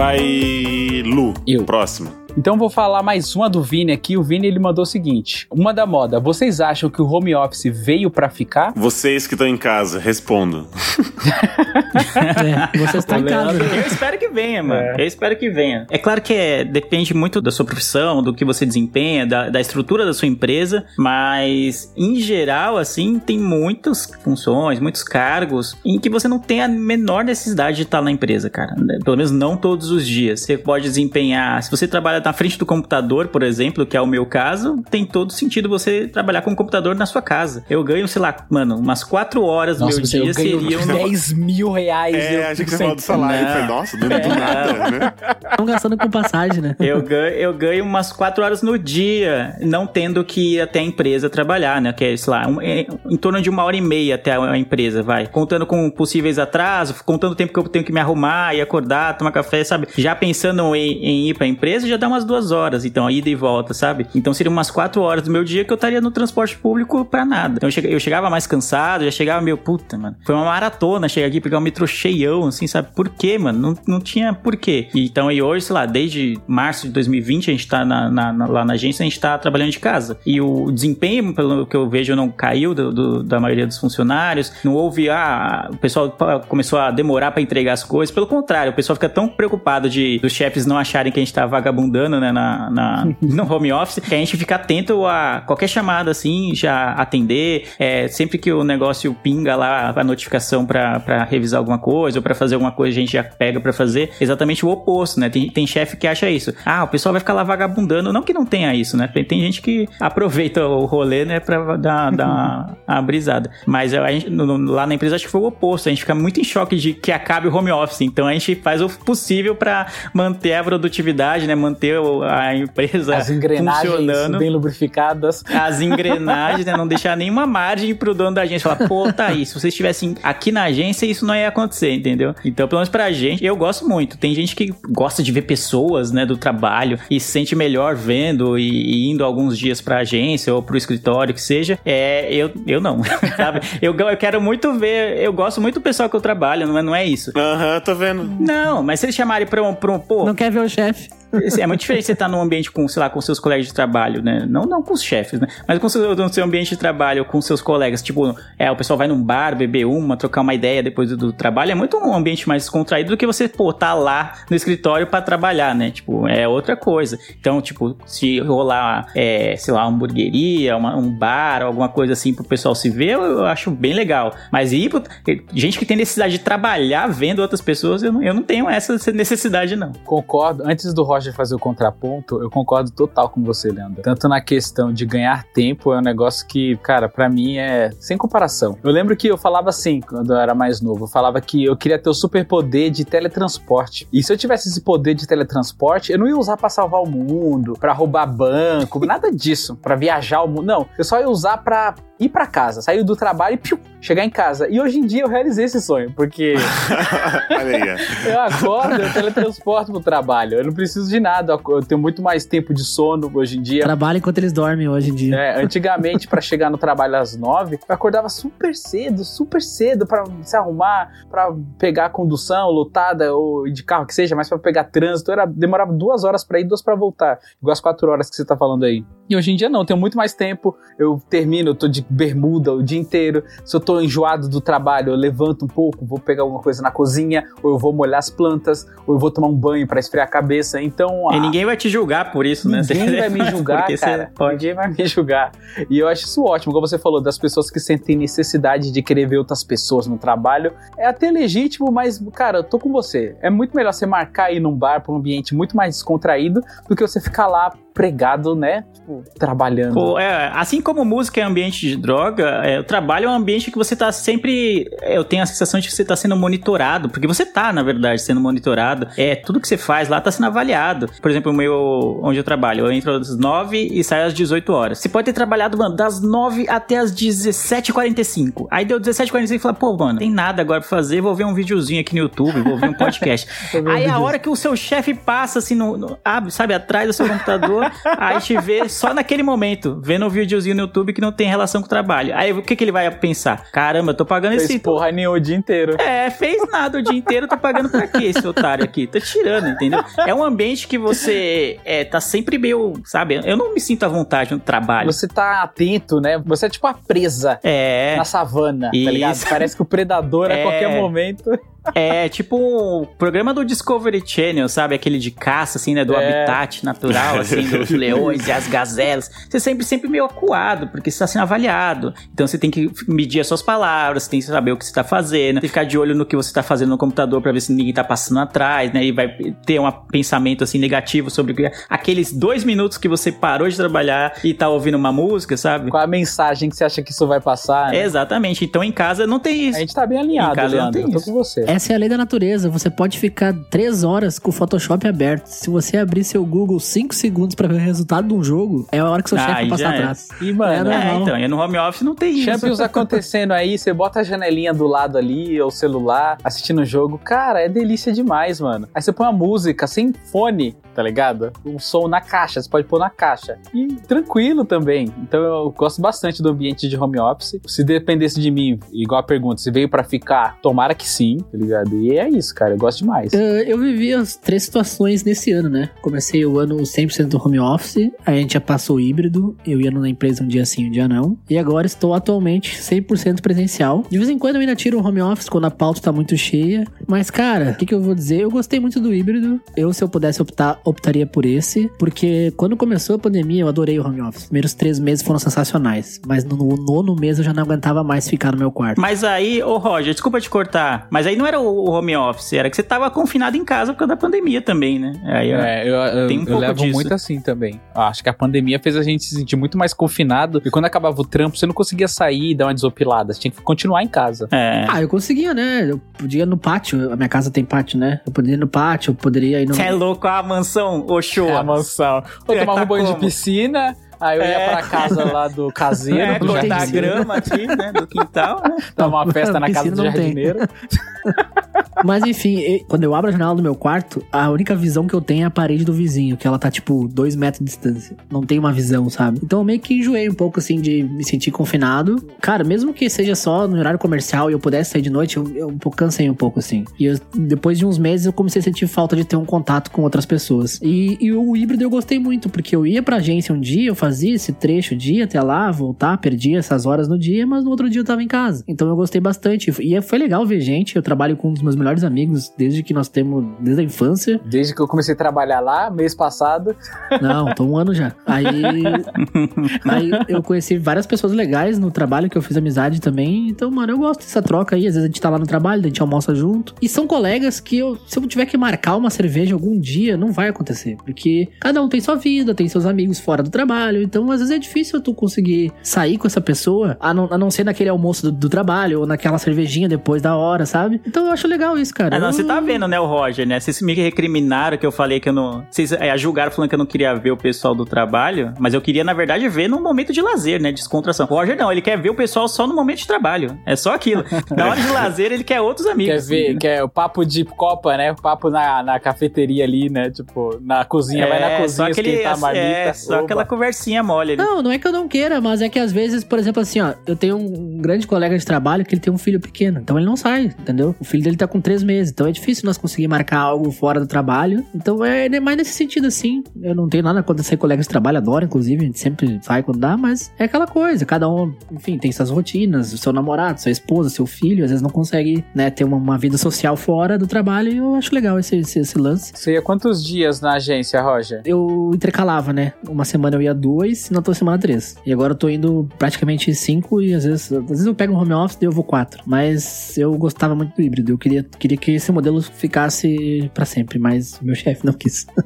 Vai, Lu. Eu. Próximo. Então vou falar mais uma do Vini aqui. O Vini ele mandou o seguinte: Uma da moda. Vocês acham que o home office veio pra ficar? Vocês que estão em casa, respondam. [LAUGHS] É, você está em casa. Eu espero que venha, mano. Eu espero que venha. É claro que é, depende muito da sua profissão, do que você desempenha, da, da estrutura da sua empresa, mas em geral, assim, tem muitas funções, muitos cargos em que você não tem a menor necessidade de estar na empresa, cara. Pelo menos não todos os dias. Você pode desempenhar, se você trabalha na frente do computador, por exemplo, que é o meu caso, tem todo sentido você trabalhar com o computador na sua casa. Eu ganho, sei lá, mano, umas quatro horas do meu você- eu dia ganho seriam 10 [LAUGHS] mil reais. É, eu que você falou do salário. Não. Falei, nossa, do, do [LAUGHS] nada, né? Estão gastando com passagem, né? Eu ganho, eu ganho umas quatro horas no dia, não tendo que ir até a empresa trabalhar, né? Que é, sei lá, um- é, em torno de uma hora e meia até a empresa, vai. Contando com possíveis atrasos, contando o tempo que eu tenho que me arrumar e acordar, tomar café, sabe? Já pensando em, em ir pra empresa, já dá umas duas horas, então, a ida e volta, sabe? Então seriam umas quatro horas do meu dia que eu estaria no transporte público pra nada. Então eu chega- eu chegava mais cansado, já chegava meio, puta, mano. Foi uma maratona chegar aqui pegar o metrô cheião, assim, sabe? Por quê, mano? Não, não tinha porquê. Então, e hoje, sei lá, desde março de 2020, a gente tá na- na- na- lá na agência, a gente tá trabalhando de casa. E o desempenho, pelo que eu vejo, não caiu do- do- da maioria dos funcionários. Não houve, ah, o pessoal começou a demorar pra entregar as coisas. Pelo contrário, o pessoal fica tão preocupado de dos chefes não acharem que a gente tá vagabundando, né, na, na- [LAUGHS] no home office, que a gente fica atento a qualquer chamada, assim, já atender. É, sempre que o negócio pinga lá a notificação pra revisar alguma coisa ou pra fazer alguma coisa, a gente já pega pra fazer. Exatamente o oposto, né? Tem, tem chefe que acha isso. Ah, o pessoal vai ficar lá vagabundando. Não que não tenha isso, né? Tem, tem gente que aproveita o rolê, né, pra dar, dar [LAUGHS] uma brisada. Mas a gente, no- lá na empresa acho que foi o oposto. A gente fica muito em choque de que acabe o home office. Então a gente faz o possível pra manter a produtividade, né? Manter o- a empresa As engrenagens funcionando bem lubrificadas. as engrenagens, né? Não deixar nenhuma margem pro dono da agência falar, pô, tá aí, se vocês estivessem aqui na agência, isso não ia acontecer, entendeu? Então, pelo menos pra gente, eu gosto muito. Tem gente que gosta de ver pessoas, né, do trabalho e se sente melhor vendo e, e indo alguns dias pra agência ou pro escritório, que seja. É, eu, eu não, [LAUGHS] sabe? Eu, eu quero muito ver, eu gosto muito do pessoal que eu trabalho, não é, não é isso. Aham, tô vendo. Não, mas se eles chamarem pra um, pra um pô, Não quer ver o chefe. É muito diferente você estar num ambiente com, sei lá, com seus colegas de trabalho, né? Não, não com os chefes, né? Mas com seu, no seu ambiente de trabalho, com seus colegas. Tipo, é, o pessoal vai num bar, beber uma, trocar uma ideia depois do, do trabalho. É muito um ambiente mais descontraído do que você, pô, tá lá no escritório pra trabalhar, né? Tipo, é outra coisa. Então, tipo, se rolar, é, sei lá, uma hamburgueria, uma- um bar, alguma coisa assim pro pessoal se ver, eu, eu acho bem legal. Mas ir pro, gente que tem necessidade de trabalhar vendo outras pessoas, eu não, eu não tenho essa necessidade, não. Concordo. Antes do Roger fazer o contraponto, eu concordo total com você, Leandro. Tanto na questão de ganhar tempo, é um negócio que, cara, pra mim é sem comparação. Eu lembro que eu falava assim, quando eu era mais novo, eu falava que eu queria ter o superpoder de teletransporte. E se eu tivesse esse poder de teletransporte, eu não ia usar pra salvar o mundo, pra roubar banco, nada disso, pra viajar o mundo. Não, eu só ia usar pra ir pra casa, sair do trabalho e piu, chegar em casa. E hoje em dia eu realizei esse sonho, porque [LAUGHS] Olha aí, ó. eu acordo, eu teletransporto pro trabalho. Eu não preciso de nada. Eu tenho muito mais tempo de sono hoje em dia. Trabalha enquanto eles dormem hoje em dia. É, antigamente, pra chegar no trabalho às nove, eu acordava super cedo, super cedo pra se arrumar, pra pegar a condução lotada ou de carro que seja, mas pra pegar trânsito, era, demorava duas horas pra ir, duas pra voltar. Igual as quatro horas que você tá falando aí. E hoje em dia não, eu tenho muito mais tempo. Eu termino, eu tô de bermuda o dia inteiro. Se eu tô enjoado do trabalho, eu levanto um pouco, vou pegar alguma coisa na cozinha, ou eu vou molhar as plantas, ou eu vou tomar um banho pra esfriar a cabeça. Então, E ninguém vai te julgar por isso, né? Ninguém [LAUGHS] vai me julgar, cara. pode. Ninguém vai me julgar. E eu acho isso ótimo, como você falou, das pessoas que sentem necessidade de querer ver outras pessoas no trabalho. É até legítimo, mas, cara, eu tô com você. É muito melhor você marcar ir num bar pra um ambiente muito mais descontraído do que você ficar lá pregado, né? Tipo, trabalhando. Pô, é, assim como música é ambiente droga, é, o trabalho é um ambiente que você tá sempre. é, Eu tenho a sensação de que você tá sendo monitorado, porque você tá, na verdade, sendo monitorado. É, tudo que você faz lá tá sendo avaliado. Por exemplo, o meu, onde eu trabalho, eu entro às 9 e saio às 18 horas. Você pode ter trabalhado, mano, das 9 até as 17h45. Aí deu 17h45 e fala, pô, mano, tem nada agora pra fazer, vou ver um videozinho aqui no YouTube, vou ver um podcast. [LAUGHS] Aí a hora que o seu chefe passa assim, no, no- sabe, atrás do seu computador, [LAUGHS] aí te vê só naquele momento, vendo um videozinho no YouTube que não tem relação com trabalho. Aí o que, que ele vai pensar? Caramba, eu tô pagando Fez esse. porra nenhuma o dia inteiro. É, fez nada o dia inteiro, tá pagando pra quê esse otário aqui? Tá tirando, entendeu? É um ambiente que você é, tá sempre meio, sabe? Eu não me sinto à vontade no trabalho. Você tá atento, né? Você é tipo a presa É. na savana, tá Isso. ligado? Parece que o predador a É. qualquer momento. É tipo o programa do Discovery Channel, sabe? Aquele de caça, assim, né? Do É. habitat natural, assim, dos [LAUGHS] leões e as gazelas. Você sempre, sempre meio acuado, porque você está sendo avaliado. Então você tem que medir as suas palavras, você tem que saber o que você está fazendo, tem que ficar de olho no que você está fazendo no computador pra ver se ninguém tá passando atrás, né? E vai ter um pensamento, assim, negativo sobre que- aqueles dois minutos que você parou de trabalhar e tá ouvindo uma música, sabe? Qual a mensagem que você acha que isso vai passar? né? Exatamente. Então em casa não tem isso. A gente tá bem alinhado, Em casa não Leandro. tem Eu tô isso. com você. Essa é a lei da natureza. Você pode ficar três horas com o Photoshop aberto. Se você abrir seu Google cinco segundos pra ver o resultado de um jogo, é a hora que seu Ah, chefe passar é. atrás. E, mano, É, É, não. então, e no home office não tem isso. Champions [LAUGHS] acontecendo aí, você bota a janelinha do lado ali, ou o celular, assistindo o jogo. Cara, é delícia demais, mano. Aí você põe uma música sem fone, tá ligado? Um som na caixa, você pode pôr na caixa. E tranquilo também. Então eu gosto bastante do ambiente de home office. Se dependesse de mim, igual a pergunta, se veio pra ficar, tomara que sim, tá ligado? E é isso, cara, eu gosto demais. Eh, eu vivi as três situações nesse ano, né? Comecei o ano 100% do home office, a gente já passou híbrido, eu ia na empresa um dia sim, um dia não. E agora estou atualmente 100% presencial. De vez em quando eu ainda tiro o home office quando a pauta tá muito cheia. Mas, cara, o que, que eu vou dizer? Eu gostei muito do híbrido. Eu, se eu pudesse optar, optaria por esse. Porque quando começou a pandemia, eu adorei o home office. Os primeiros três meses foram sensacionais. Mas no nono mês eu já não aguentava mais ficar no meu quarto. Mas aí, ô Roger, desculpa te cortar, mas aí não era o home office, era que você tava confinado em casa por causa da pandemia também, né? Aí, É, eu, eu, Tem um eu pouco levo disso. muito assim também. Ah, Acho que a pandemia fez a gente se sentir muito mais confinado. E quando acabava o trampo, você não conseguia sair e dar uma desopilada. Você tinha que continuar em casa. É. Ah, eu conseguia, né? Eu podia ir no pátio. A minha casa tem pátio, né? Eu poderia ir no pátio, eu poderia ir no. Você é louco, a mansão, ô show. É a mansão. É, tomava tá um banho de piscina, aí eu ia É. pra casa lá do caseiro, É, do cortar a jardineiro, grama aqui, né, do quintal, né? [LAUGHS] tomar uma festa na casa do não tem. jardineiro. [LAUGHS] Mas enfim, quando eu abro a janela do meu quarto, a única visão que eu tenho é a parede do vizinho, que ela tá tipo dois metros de distância. Não tem uma visão, sabe? Então eu meio que enjoei um pouco assim de me sentir confinado. Cara, mesmo que seja só no horário comercial e eu pudesse sair de noite, eu, eu um pouco cansei um pouco assim. E eu- depois de uns meses eu comecei a sentir falta de ter um contato com outras pessoas. E, e o híbrido eu gostei muito, porque eu ia pra agência um dia, eu fazia esse trecho, dia até lá, voltar, perdia essas horas no dia, mas no outro dia eu tava em casa. Então eu gostei bastante. E foi legal ver gente. Eu trabalho com um dos meus melhores amigos desde que nós temos, desde a infância. Desde que eu comecei a trabalhar lá, mês passado. Não, tô um ano já. Aí, [LAUGHS] aí eu conheci várias pessoas legais no trabalho que eu fiz amizade também. Então, mano, eu gosto dessa troca aí. Às vezes a gente tá lá no trabalho, a gente almoça junto. E são colegas que eu, se eu tiver que marcar uma cerveja algum dia, não vai acontecer. Porque cada um tem sua vida, tem seus amigos fora do trabalho. Então, às vezes é difícil tu conseguir sair com essa pessoa, a não, a não ser naquele almoço do, do trabalho ou naquela cervejinha depois da hora, sabe? Então eu acho legal isso, cara. Ah, não, Eu- você tá vendo, né, o Roger, né? Vocês me recriminaram que eu falei que eu não. Vocês é, julgaram falando que eu não queria ver o pessoal do trabalho, mas eu queria, na verdade, ver num momento de lazer, né? Descontração. O Roger não, ele quer ver o pessoal só no momento de trabalho. É só aquilo. [LAUGHS] Na hora de lazer, ele quer outros amigos. Quer ver, quer o papo de copa, né? O papo na, na cafeteria ali, né? Tipo, na cozinha, vai na É, cozinha, só aquele, esquentar a marmita. é, só Oba. aquela conversinha mole ali. Não, não é que eu não queira, mas é que às vezes, por exemplo, assim, ó, eu tenho um grande colega de trabalho que ele tem um filho pequeno, então ele não sai, entendeu? O filho dele tá com três meses, então é difícil nós conseguir marcar algo fora do trabalho. Então é é mais nesse sentido, assim. Eu não tenho nada contra ser colega de trabalho, adoro, inclusive, a gente sempre sai quando dá, mas é aquela coisa, cada um, enfim, tem suas rotinas, o seu namorado, sua esposa, seu filho, às vezes não consegue, né, ter uma, uma vida social fora do trabalho e eu acho legal esse, esse, esse lance. Você ia quantos dias na agência, Roger? Eu intercalava, né? Uma semana eu ia duas e na outra semana três. E agora eu tô indo praticamente cinco e às vezes, às vezes eu pego um home office e eu vou quatro. Mas eu gostava muito do híbrido. Eu queria, queria que esse modelo ficasse pra sempre, mas meu chefe não quis. [LAUGHS]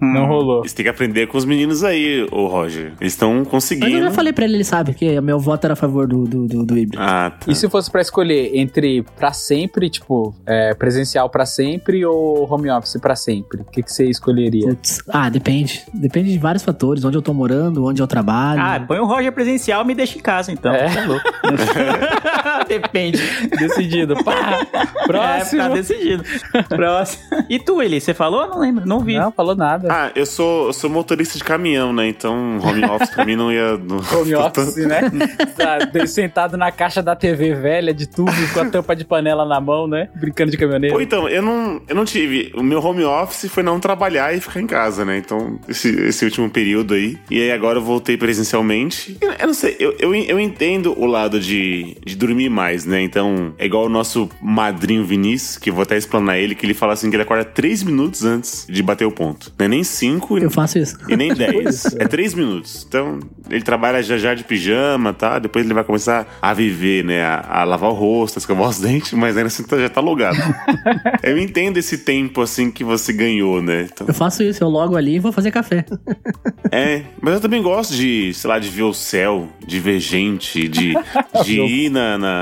Não rolou. Você tem que aprender com os meninos aí, ô Roger. Eles estão Mas conseguindo. eu já falei pra ele, ele sabe, que meu voto era a favor do, do, do, do híbrido. Ah, tá. E se fosse pra escolher entre pra sempre, tipo, é, presencial pra sempre ou home office pra sempre? O que, que você escolheria? Putz. Ah, depende. Depende de vários fatores. Onde eu tô morando, onde eu trabalho. Ah, põe o Roger presencial e me deixa em casa, então. É. Tá louco. [LAUGHS] Depende. Decidido. Pá! Próximo. É, tá decidido. Próximo. E tu, Eli, você falou? Não lembro, não vi. Não, falou nada. Ah, eu sou, eu sou motorista de caminhão, né? Então, home office pra mim não ia. Não, [LAUGHS] Home office, né? Tá sentado na caixa da TV velha de tubo com a tampa de panela na mão, né? Brincando de caminhoneiro. Pô, então, eu não, eu não tive. O meu home office foi não trabalhar e ficar em casa, né? Então, esse, esse último período aí. E aí agora eu voltei presencialmente. Eu, eu não sei, eu, eu, eu entendo o lado de, de dormir mais, né? Então, é igual o nosso madrinho Vinícius, que eu vou até explanar ele, que ele fala assim que ele acorda três minutos antes de bater o ponto. Não é nem cinco Eu faço isso. e nem 10. [LAUGHS] é 3 minutos. Então, ele trabalha já já de pijama, tá? Depois ele vai começar a viver, né? A, a lavar o rosto, a escovar os [LAUGHS] dentes, mas ainda assim tá- já tá logado. [LAUGHS] eu entendo esse tempo, assim, que você ganhou, né? Então, Eu faço isso. Eu logo ali e vou fazer café. é, mas eu também gosto de, sei lá, de ver o céu, de ver gente, de, de ir na, na-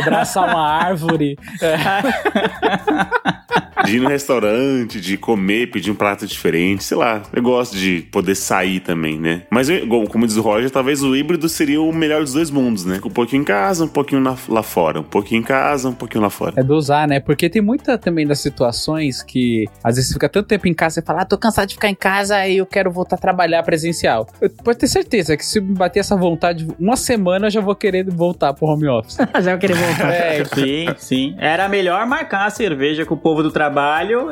Abraçar uma árvore. [LAUGHS] de ir no restaurante, de comer, pedir um prato diferente, sei lá. Eu gosto de poder sair também, né? Mas, eu- como diz o Roger, talvez o híbrido seria o melhor dos dois mundos, né? Um pouquinho em casa, um pouquinho na- lá fora. Um pouquinho em casa, um pouquinho lá fora. É dosar, né? Porque tem muita também das situações que às vezes você fica tanto tempo em casa e fala, ah, tô cansado de ficar em casa e eu quero voltar a trabalhar presencial. Eu pode ter certeza que se me bater essa vontade, uma semana eu já vou querer voltar pro home office. [LAUGHS] Já eu querer voltar. é, [LAUGHS] Sim, sim. Era melhor marcar a cerveja com o povo do trabalho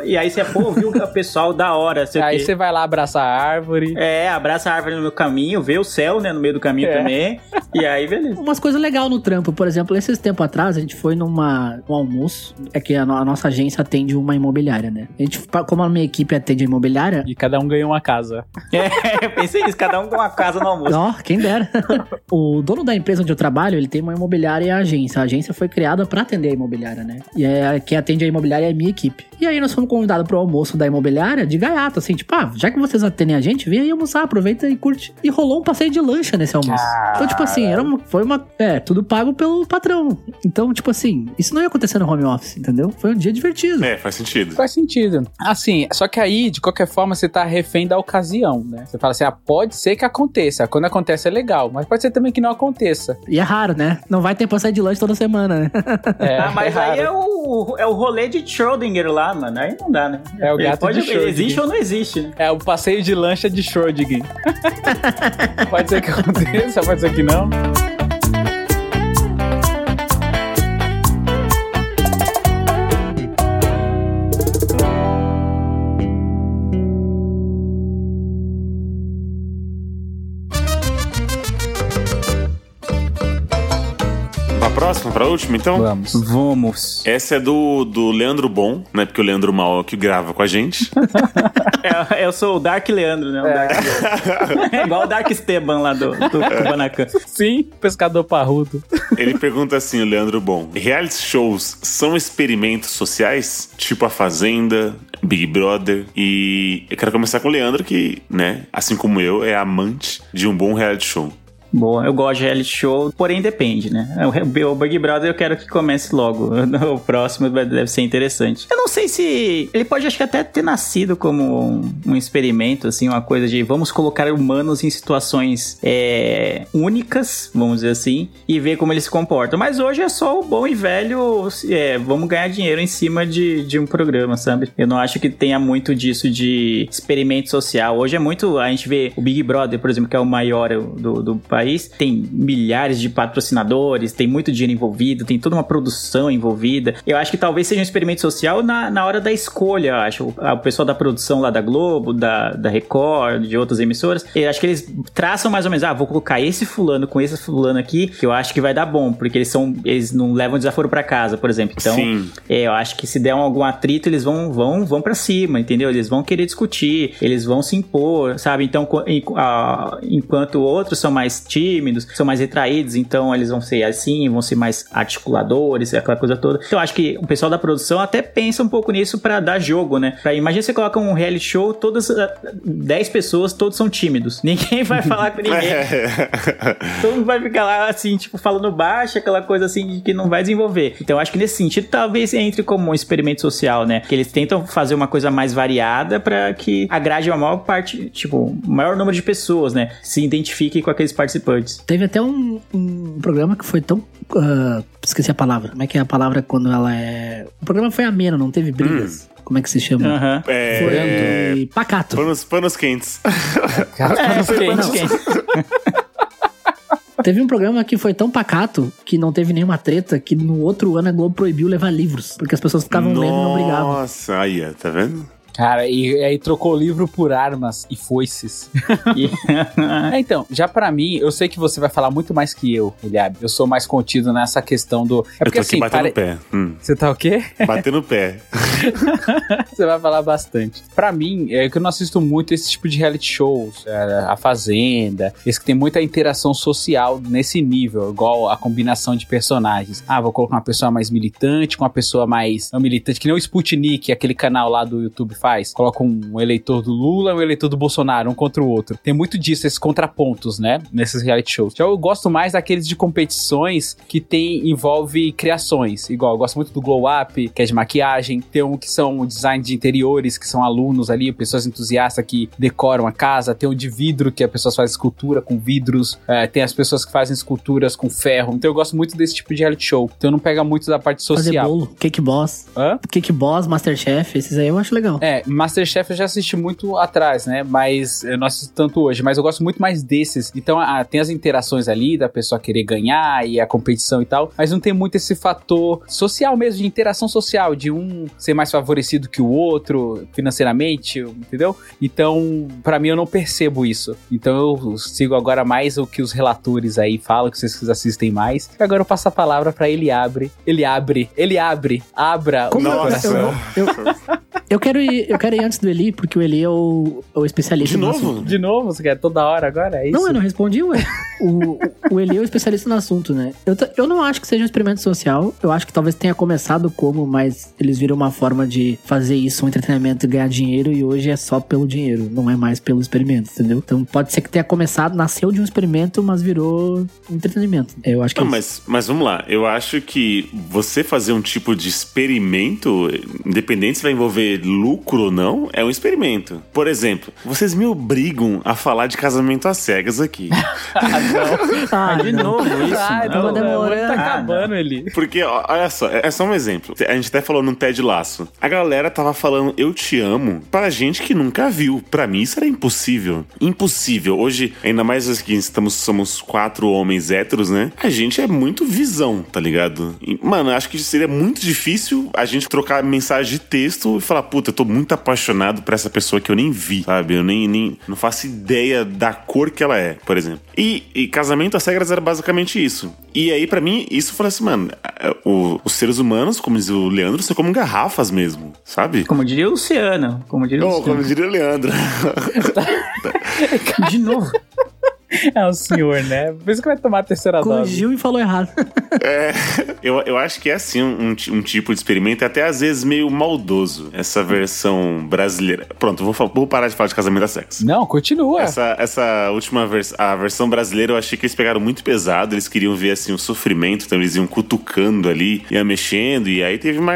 e aí você, pô, viu o pessoal da hora, sei aí você vai lá abraçar a árvore. É, abraça a árvore no meu caminho, vê o céu, né, no meio do caminho É. também. E aí, beleza. Umas coisas legais no trampo, por exemplo, esses tempos atrás a gente foi numa um almoço, é que a, a nossa agência atende uma imobiliária, né? A gente, como a minha equipe atende a imobiliária, E cada um ganha uma casa. É, eu pensei isso, cada um com uma casa no almoço. ó, quem dera. o dono da empresa onde eu trabalho, ele tem uma imobiliária e a agência. A agência foi criada pra atender a imobiliária, né? E é, quem atende a imobiliária é a minha equipe. E aí nós fomos convidados pro almoço da imobiliária de gaiato, assim, tipo, ah, já que vocês atendem a gente, vem aí almoçar, aproveita e curte. E rolou um passeio de lancha nesse almoço. Então, tipo assim, era uma, foi uma. É, tudo pago pelo patrão. Então, tipo assim, isso não ia acontecer no home office, entendeu? Foi um dia divertido. É, faz sentido. Faz sentido. Assim, só que aí, de qualquer forma, você tá refém da ocasião, né? Você fala assim, ah, pode ser que aconteça. Quando acontece é legal, mas pode ser também que não aconteça. E é raro, né? Não vai ter passeio de lanche toda semana, né? É, ah, mas é aí é o, é o rolê de Schrödinger lá, mano. Aí não dá, né? É o gato pode, de Schrödinger. existe ou não existe, né? É o passeio de lancha de Schrödinger. [LAUGHS] pode ser que aconteça, pode ser que não. Pra próxima, pra última, então? Vamos. Vamos. Essa é do, do Leandro Bom, né? Porque o Leandro Mal é o que grava com a gente. [LAUGHS] É, eu sou o Dark Leandro, né? O Dark Leandro. [LAUGHS] É igual o Dark Esteban lá do, do Kubanacan. Sim, pescador parrudo. Ele pergunta assim, o Leandro Bom: reality shows são experimentos sociais? Tipo a Fazenda, Big Brother. E eu quero começar com o Leandro, que, né, assim como eu, é amante de um bom reality show. Boa, eu gosto de reality show, porém depende, né? O Big Brother eu quero que comece logo. [LAUGHS] O próximo deve ser interessante. Eu não sei se. Ele pode, acho que até ter nascido como um, experimento, assim, uma coisa de vamos colocar humanos em situações é, únicas, vamos dizer assim, e ver como eles se comportam. Mas hoje é só o bom e velho. é, vamos ganhar dinheiro em cima de, de um programa, sabe? Eu não acho que tenha muito disso de experimento social. Hoje é muito. A gente vê o Big Brother, por exemplo, que é o maior do, do país, tem milhares de patrocinadores, tem muito dinheiro envolvido, tem toda uma produção envolvida. Eu acho que talvez seja um experimento social na, na hora da escolha, eu acho. O, pessoal da produção lá da Globo, da, da Record, de outras emissoras, eu acho que eles traçam mais ou menos, ah, vou colocar esse fulano com esse fulano aqui, que eu acho que vai dar bom, porque eles são, eles não levam desaforo pra casa, por exemplo. Então, Sim. é, eu acho que se der algum atrito, eles vão vão vão para cima, entendeu? Eles vão querer discutir, eles vão se impor, sabe? Então, enquanto outros são mais tímidos, são mais retraídos, então eles vão ser assim, vão ser mais articuladores, aquela coisa toda. Então, eu acho que o pessoal da produção até pensa um pouco nisso pra dar jogo, né? Pra, imagina você coloca um reality show, todas ah, 10 pessoas, todos são tímidos. [LAUGHS] Ninguém vai falar com ninguém. [LAUGHS] Todo mundo vai ficar lá, assim, tipo, falando baixo, aquela coisa assim que não vai desenvolver. Então, eu acho que nesse sentido, talvez entre como um experimento social, né? Que eles tentam fazer uma coisa mais variada pra que agrade a maior parte, tipo, o maior número de pessoas, né? Se identifiquem com aqueles participantes. Teve até um, um programa que foi tão. ah, esqueci a palavra. Como é que é a palavra quando ela é. O programa foi ameno, não teve brigas. Como é que se chama? Aham. É. Foi pacato. Panos, panos quentes. É, foi Não. quente. Teve um programa que foi tão pacato que não teve nenhuma treta que no outro ano a Globo proibiu levar livros. Porque as pessoas ficavam lendo e não brigavam. Nossa, aí, tá vendo? Cara, e aí trocou o livro por armas e foices. [LAUGHS] E- É, então, já pra mim, eu sei que você vai falar muito mais que eu, Eliabe. Eu sou mais contido nessa questão do. É eu porque tô aqui assim, batendo pare- o pé. Hum, Você tá o quê? batendo o pé. [LAUGHS] Você vai falar bastante. Pra mim, é que eu não assisto muito esse tipo de reality shows, é, a Fazenda, esse que tem muita interação social nesse nível, igual a combinação de personagens. Ah, vou colocar uma pessoa mais militante com uma pessoa mais não militante, que nem o Sputnik, aquele canal lá do YouTube faz. Coloca um eleitor do Lula e um eleitor do Bolsonaro, um contra o outro. Tem muito disso, esses contrapontos, né? Nesses reality shows. Já eu gosto mais daqueles de competições que tem, envolve criações. Igual, eu gosto muito do Glow Up, que é de maquiagem. Tem um que são design de interiores, que são alunos ali, pessoas entusiastas que decoram a casa. Tem o de vidro, que as pessoas fazem escultura com vidros. É, tem as pessoas que fazem esculturas com ferro. Então eu gosto muito desse tipo de reality show. Então não pega muito da parte Fazer social. bolo, cake boss. Hã? Cake boss, Masterchef, esses aí eu acho legal. É, Masterchef eu já assisti muito atrás, né? Mas eu não assisto tanto hoje. Mas eu gosto muito mais desses. Então ah, tem as interações ali da pessoa querer ganhar e a competição e tal. Mas não tem muito esse fator social mesmo, de interação social, de um ser mais favorecido que o outro financeiramente, entendeu? Então, pra mim, eu não percebo isso. Então eu sigo agora mais o que os relatores aí falam, que vocês assistem mais. E agora eu passo a palavra pra ele abre. Ele abre. Ele abre. Abra o meu Nossa. coração. Eu, eu, Eu quero ir, eu quero ir antes do Eli, porque o Eli é o, é o especialista De no novo? assunto. De novo, você quer toda hora agora? É isso? Não, eu não respondi, ué. O, o Eli é o especialista no assunto, né? Eu, eu não acho que seja um experimento social. Eu acho que talvez tenha começado como, mas eles viram uma forma de fazer isso, um entretenimento e ganhar dinheiro, e hoje é só pelo dinheiro, não é mais pelo experimento, entendeu? Então pode ser que tenha começado, nasceu de um experimento, mas virou entretenimento. Eu acho que Não, é isso. mas, mas vamos lá. Eu acho que você fazer um tipo de experimento, independente se vai envolver lucro ou não, é um experimento. Por exemplo, vocês me obrigam a falar de casamento às cegas aqui. [LAUGHS] Ah, de não. novo isso. Ai, não. não, demorando. Tá Ah, acabando ele. Porque, olha só, é só um exemplo. A gente até falou no Ted Laço. A galera tava falando eu te amo pra gente que nunca viu. Pra mim isso era impossível. Impossível. Hoje, ainda mais que estamos, somos quatro homens héteros, né? A gente é muito visão, tá ligado? E, mano, acho que seria muito difícil a gente trocar mensagem de texto e falar, puta, eu tô muito apaixonado por essa pessoa que eu nem vi, sabe? Eu nem, nem não faço ideia da cor que ela é, por exemplo. E, e casamento às regras era basicamente isso. E aí, pra mim, isso falou assim, mano, é, o- os seres humanos, como diz o Leandro, são como garrafas mesmo, sabe? Como diria o Luciano. Como diria o Oh, como Luciano. diria o Leandro. [LAUGHS] [LAUGHS] De novo. É o senhor, né? Por isso que vai tomar a terceira dose. Corrigiu e falou errado. É, eu, eu acho que é assim um, um tipo de experimento, até às vezes meio maldoso, essa versão brasileira. Pronto, vou, vou parar de falar de casamento a sexo. Não, continua. Essa, essa última versão, a versão brasileira, eu achei que eles pegaram muito pesado. Eles queriam ver assim o sofrimento, então eles iam cutucando ali, iam mexendo, e aí teve uma.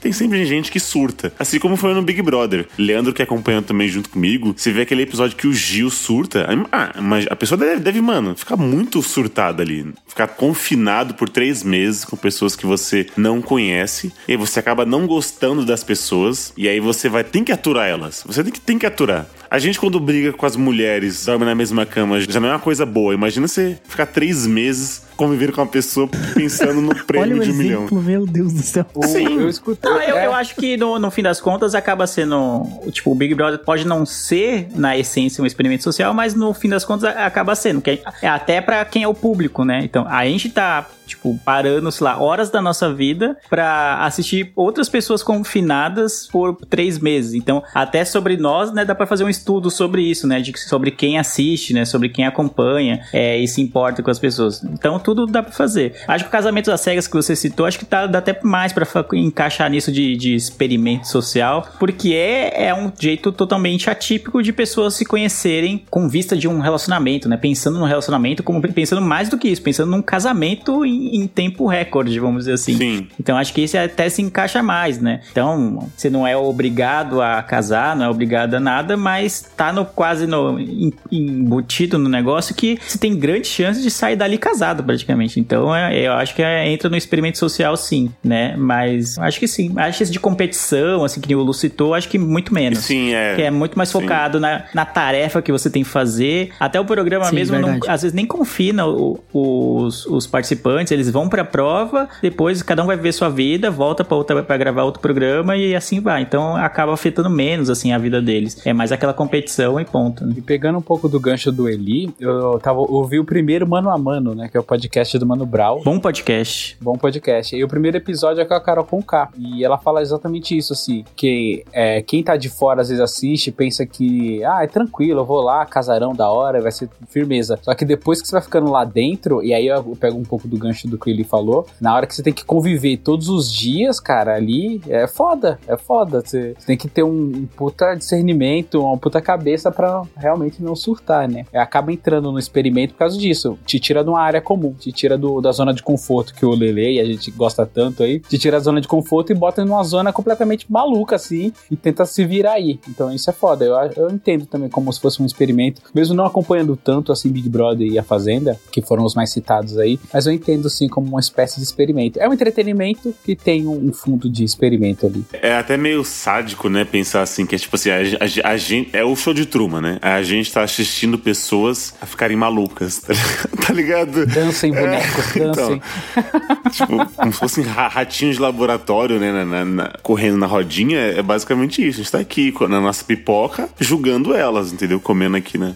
Tem sempre gente que surta. Assim como foi no Big Brother. Leandro, que acompanhou também junto comigo, você vê aquele episódio que o Gil surta. Ah, mas a pessoa deve, deve, mano, ficar muito surtada ali. Ficar confinado por três meses com pessoas que você não conhece, e você acaba não gostando das pessoas, e aí você vai ter que aturar elas. Você tem que, tem que aturar. A gente, quando briga com as mulheres, dorme na mesma cama, já não é uma coisa boa. Imagina você ficar três meses convivendo com uma pessoa pensando no [LAUGHS] prêmio de um milhão. meu Deus do céu. Sim. Eu escutei. Não, eu, é, eu acho que no, no fim das contas acaba sendo. Tipo, o Big Brother pode não ser, na essência, um experimento social, mas no fim das contas a- acaba sendo. Que é até pra quem é o público, né? Então, a gente tá, tipo, parando, sei lá, horas da nossa vida pra assistir outras pessoas confinadas por três meses. Então, até sobre nós, né, dá pra fazer um estudo sobre isso, né? De, sobre quem assiste, né? Sobre quem acompanha é, e se importa com as pessoas. Então, tudo dá pra fazer. Acho que o casamento das cegas que você citou, acho que tá, dá até mais pra fa- encaixar nisso de, de experimento social, porque é, é um jeito totalmente atípico de pessoas se conhecerem com vista de um relacionamento, né? Pensando no relacionamento, como pensando mais do que isso, pensando num casamento em, em tempo recorde, vamos dizer assim. Sim. Então acho que esse até se encaixa mais, né? Então, você não é obrigado a casar, não é obrigado a nada, mas tá no, quase no, em- embutido no negócio que você tem grande chance de sair dali casado, praticamente. Então, é- eu acho que é- entra no experimento social, sim, né? Mas acho que sim. Acho que esse de competição, assim, que o Lu citou, acho que muito menos. Sim, é. Que é muito mais Sim. focado na, na tarefa que você tem que fazer. Até o programa Sim, mesmo, não- às vezes nem confina o- os, os participantes, eles vão pra prova, depois cada um vai ver sua vida, volta pra, outra, pra gravar outro programa e assim vai. Então acaba afetando menos, assim, a vida deles. É mais aquela competição e ponto. né? E pegando um pouco do gancho do Eli, eu tava, ouvi o primeiro Mano a Mano, né? Que é o podcast do Mano Brown. Bom podcast. Bom podcast. E o primeiro episódio é com a Carol Conká. E ela fala exatamente isso, assim. Que é, quem tá de fora às vezes assiste pensa que, ah, é tranquilo, eu vou lá, casarão da hora, vai ser firmeza. Só que depois que você vai ficando lá dentro, e aí eu pego um pouco do gancho do que ele falou, na hora que você tem que conviver todos os dias, cara, ali é foda, é foda. Você, você tem que ter um, um puta discernimento, uma puta cabeça pra realmente não surtar, né? É, acaba entrando no experimento por causa disso. Te tira de uma área comum, te tira do- da zona de conforto que o Lele e a gente gosta tanto aí, te tira da zona de conforto e bota numa zona completamente maluca, assim, e tenta se virar aí. Então isso é foda. Eu, eu entendo também como se fosse um experimento, mesmo não acompanhando tanto assim Big Brother e a Fazenda, que foram os mais citados aí, mas eu entendo sim como uma espécie de experimento. É um entretenimento que tem um, fundo de experimento ali. É até meio sádico, né? Pensar assim, que é tipo assim, a, a- a gente. É o show de Truman, né? A gente tá assistindo pessoas a ficarem malucas, [LAUGHS] tá ligado? Tá ligado? Dancem, bonecos, dancem. [LAUGHS] tipo, como se fossem ra- ratinhos de laboratório, né? na- na- na- correndo na rodinha. É basicamente isso. A gente tá aqui na nossa pipoca, julgando elas, entendeu? Comendo aqui, né?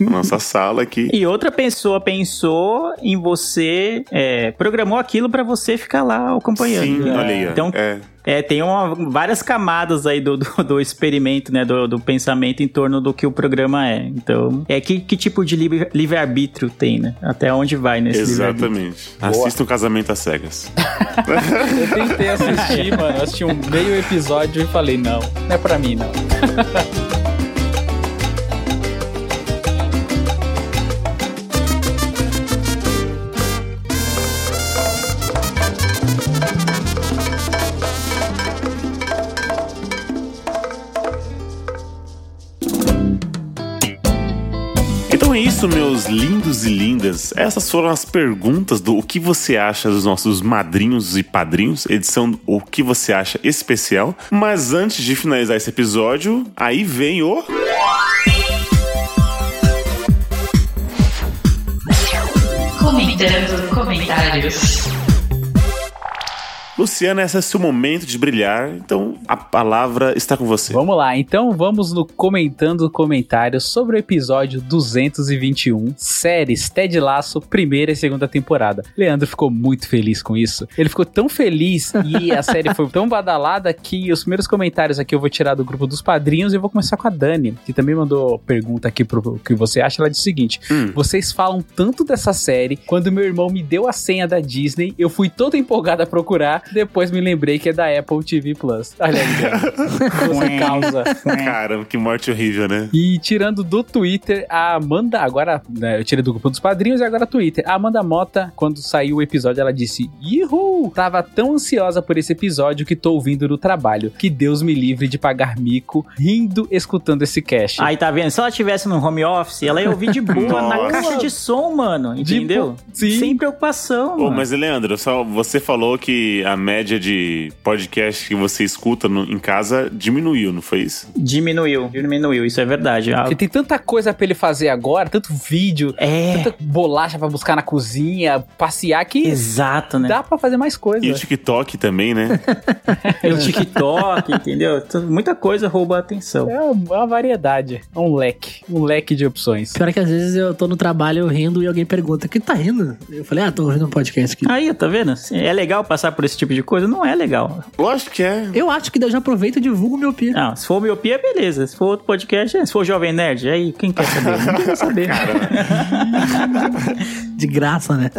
Na nossa sala aqui. E outra pessoa pensou em você, é, programou aquilo pra você ficar lá acompanhando. Sim, olha aí. ó. Então, é. É, tem uma- várias camadas aí do, do, [LAUGHS] do experimento, né? Do, do pensamento em torno do que o programa é. Então, é que, que tipo de livre- livre-arbítrio tem, né? Até onde vai nesse. Exatamente. Assista um casamento às cegas. [LAUGHS] [LAUGHS] Eu tentei assistir, mano. Eu assisti um meio episódio e falei, não, não é pra mim, não. Então é isso, meus lindos e lindas. Essas foram as perguntas do O que você acha dos nossos madrinhos e padrinhos, edição O que você acha especial. Mas antes de finalizar esse episódio, aí vem o. Comentando comentários. Luciana, esse é seu momento de brilhar, então a palavra está com você. Vamos lá, então vamos no comentando comentários sobre o episódio 221, séries Ted Laço, primeira e segunda temporada. Leandro ficou muito feliz com isso. Ele ficou tão feliz [LAUGHS] e a série foi tão badalada que os primeiros comentários aqui eu vou tirar do grupo dos padrinhos e eu vou começar com a Dani, que também mandou pergunta aqui pro que você acha. Ela disse o seguinte: Hum. vocês falam tanto dessa série, quando meu irmão me deu a senha da Disney, eu fui toda empolgada a procurar, depois me lembrei que é da Apple TV Plus. Olha aí, [LAUGHS] causa. Caramba, que morte horrível, né? E tirando do Twitter, a Amanda, agora, né, eu tirei do grupo dos padrinhos e agora Twitter. A Amanda Mota, quando saiu o episódio, ela disse: Ihu! Tava tão ansiosa por esse episódio que tô ouvindo no trabalho. Que Deus me livre de pagar mico, rindo, escutando esse cast. Aí tá vendo? Se ela tivesse no home office, ela ia ouvir de boa na caixa de som, mano. Entendeu? Sim. Sem preocupação. Ô, mano. mas Leandro, só você falou que a média de podcast que você escuta no- em casa diminuiu, não foi isso? Diminuiu, diminuiu, isso é verdade. Ah, Porque tem tanta coisa pra ele fazer agora, tanto vídeo, É, tanta bolacha pra buscar na cozinha, passear, que exato, né? dá pra fazer mais coisa. E o TikTok também, né? [LAUGHS] E o TikTok, entendeu? Muita coisa rouba a atenção. É uma variedade, é um leque, um leque de opções. Pior é que às vezes eu tô no trabalho rindo e alguém pergunta: que tá rindo? Eu falei: ah, tô ouvindo um podcast aqui. Aí, tá vendo? É legal passar por esse tipo de coisa? Não é legal. Lógico que é. Eu acho que eu já aproveito e divulgo meu pia. Não, se for miopia, beleza. Se for outro podcast, é. se for Jovem Nerd, aí quem quer saber? Ninguém quer saber. De graça, né?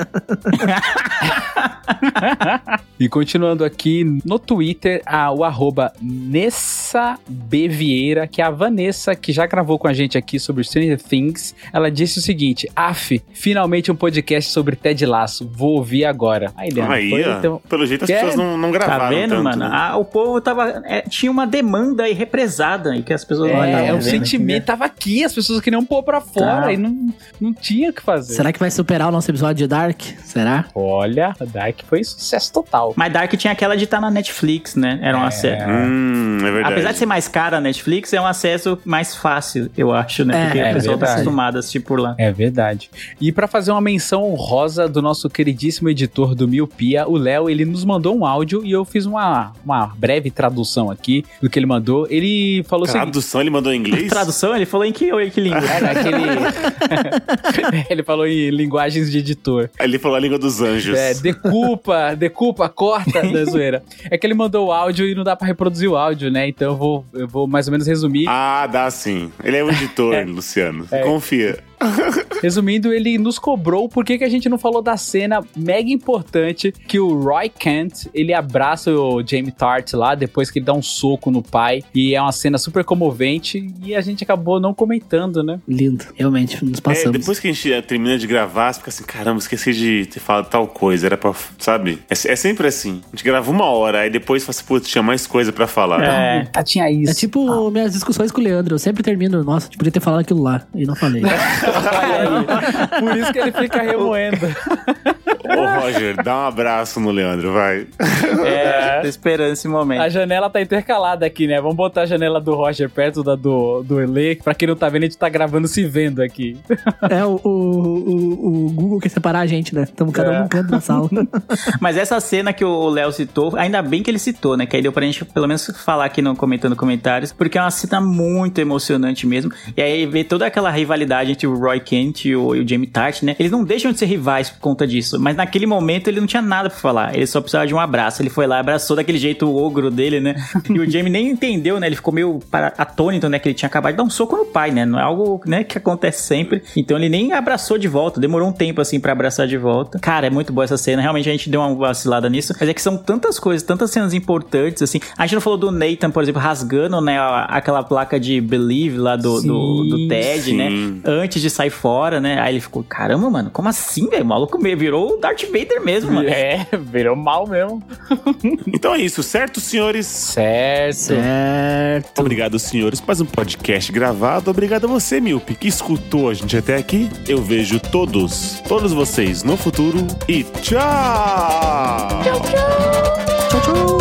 E continuando aqui no Twitter, a, o arroba Nessa B. Vieira, que é a Vanessa, que já gravou com a gente aqui sobre Stranger Things. Ela disse o seguinte: Af, finalmente um podcast sobre Ted Laço. Vou ouvir agora. Aí, Leandro, Aí, foi, ó. então- Pelo jeito as Quer- pessoas não, não gravaram Tá vendo, tanto, mano? né? Ah, o povo tava. é, tinha uma demanda aí represada e que as pessoas não É, estavam é o vendo, sentimento tava aqui, as pessoas queriam pôr pra fora Tá. e não, não tinha o que fazer. Será que vai superar o nosso episódio de Dark? Será? Olha, a Dark foi sucesso total. Mas Dark tinha aquela de estar na Netflix, né? Era um acesso. Hum, é verdade. Apesar de ser mais cara a Netflix, é um acesso mais fácil, eu acho, né? É, Porque é o pessoal tá verdade. acostumado a assistir por lá. É verdade. E pra fazer uma menção honrosa do nosso queridíssimo editor do Miopia, o Léo, ele nos mandou um áudio e eu fiz uma, uma breve tradução aqui do que ele mandou. Ele falou o seguinte. Tradução ele mandou em inglês? [LAUGHS] Tradução, ele falou em que, em que língua? Era aquele. [LAUGHS] ele falou em linguagens de editor. Ele falou a língua dos anjos. É, [LAUGHS] decupa, decupa, corta da zoeira. É que ele mandou o áudio e não dá pra reproduzir o áudio, né? Então eu vou, eu vou mais ou menos resumir. Ah, dá sim. Ele é o editor, Luciano. É. Confia. [LAUGHS] Resumindo, ele nos cobrou por que que a gente não falou da cena mega importante que o Roy Kent, ele abraça o Jamie Tart lá, depois que ele dá um soco no pai, e é uma cena super comovente, e a gente acabou não comentando, né? Lindo. Realmente, nos É, passamos. depois que a gente eh, termina de gravar, você fica assim, caramba, esqueci de ter falado tal coisa. Era pra. Sabe? É, é sempre assim. A gente grava uma hora, aí depois fala assim, putz, tinha mais coisa pra falar. É. Tá, tinha isso. É tipo minhas discussões com o Leandro. Eu sempre termino, nossa, podia ter falado aquilo lá. E não falei. [LAUGHS] [LAUGHS] Por isso que ele fica remoendo. Ô, Roger, dá um abraço no Leandro, vai. É, tô esperando esse momento. A janela tá intercalada aqui, né? Vamos botar a janela do Roger perto da do, do Elê. Pra quem não tá vendo, a gente tá gravando se vendo aqui. é, o, o, o, o Google quer separar a gente, né? Estamos cada um É. num canto da sala. [LAUGHS] Mas essa cena que o Léo citou, ainda bem que ele citou, né? Que aí deu pra gente pelo menos falar aqui no comentando comentários, porque é uma cena muito emocionante mesmo. E aí ver toda aquela rivalidade entre o Roy Kent e o, e o Jamie Tart, né? Eles não deixam de ser rivais por conta disso, mas naquele momento ele não tinha nada pra falar. Ele só precisava de um abraço. Ele foi lá, abraçou daquele jeito o ogro dele, né? E o Jamie nem entendeu, né? Ele ficou meio para- atônito, né? Que ele tinha acabado de dar um soco no pai, né? Não é algo, né, que acontece sempre. Então ele nem abraçou de volta. Demorou um tempo, assim, pra abraçar de volta. Cara, é muito boa essa cena. Realmente a gente deu uma vacilada nisso. Mas é que são tantas coisas, tantas cenas importantes, assim. A gente não falou do Nathan, por exemplo, rasgando, né? Aquela placa de Believe lá do, do, do Sim, Ted, sim. né? Antes de sair fora, né? Aí ele ficou, caramba, mano, como assim, velho? O maluco meio virou o Darth Vader mesmo, mano. É, virou mal mesmo. [LAUGHS] Então é isso, certo, senhores? Certo. Certo. Obrigado, senhores, por mais um podcast gravado. Obrigado a você, Milpe, que escutou a gente até aqui. Eu vejo todos, todos vocês no futuro e tchau! Tchau, tchau.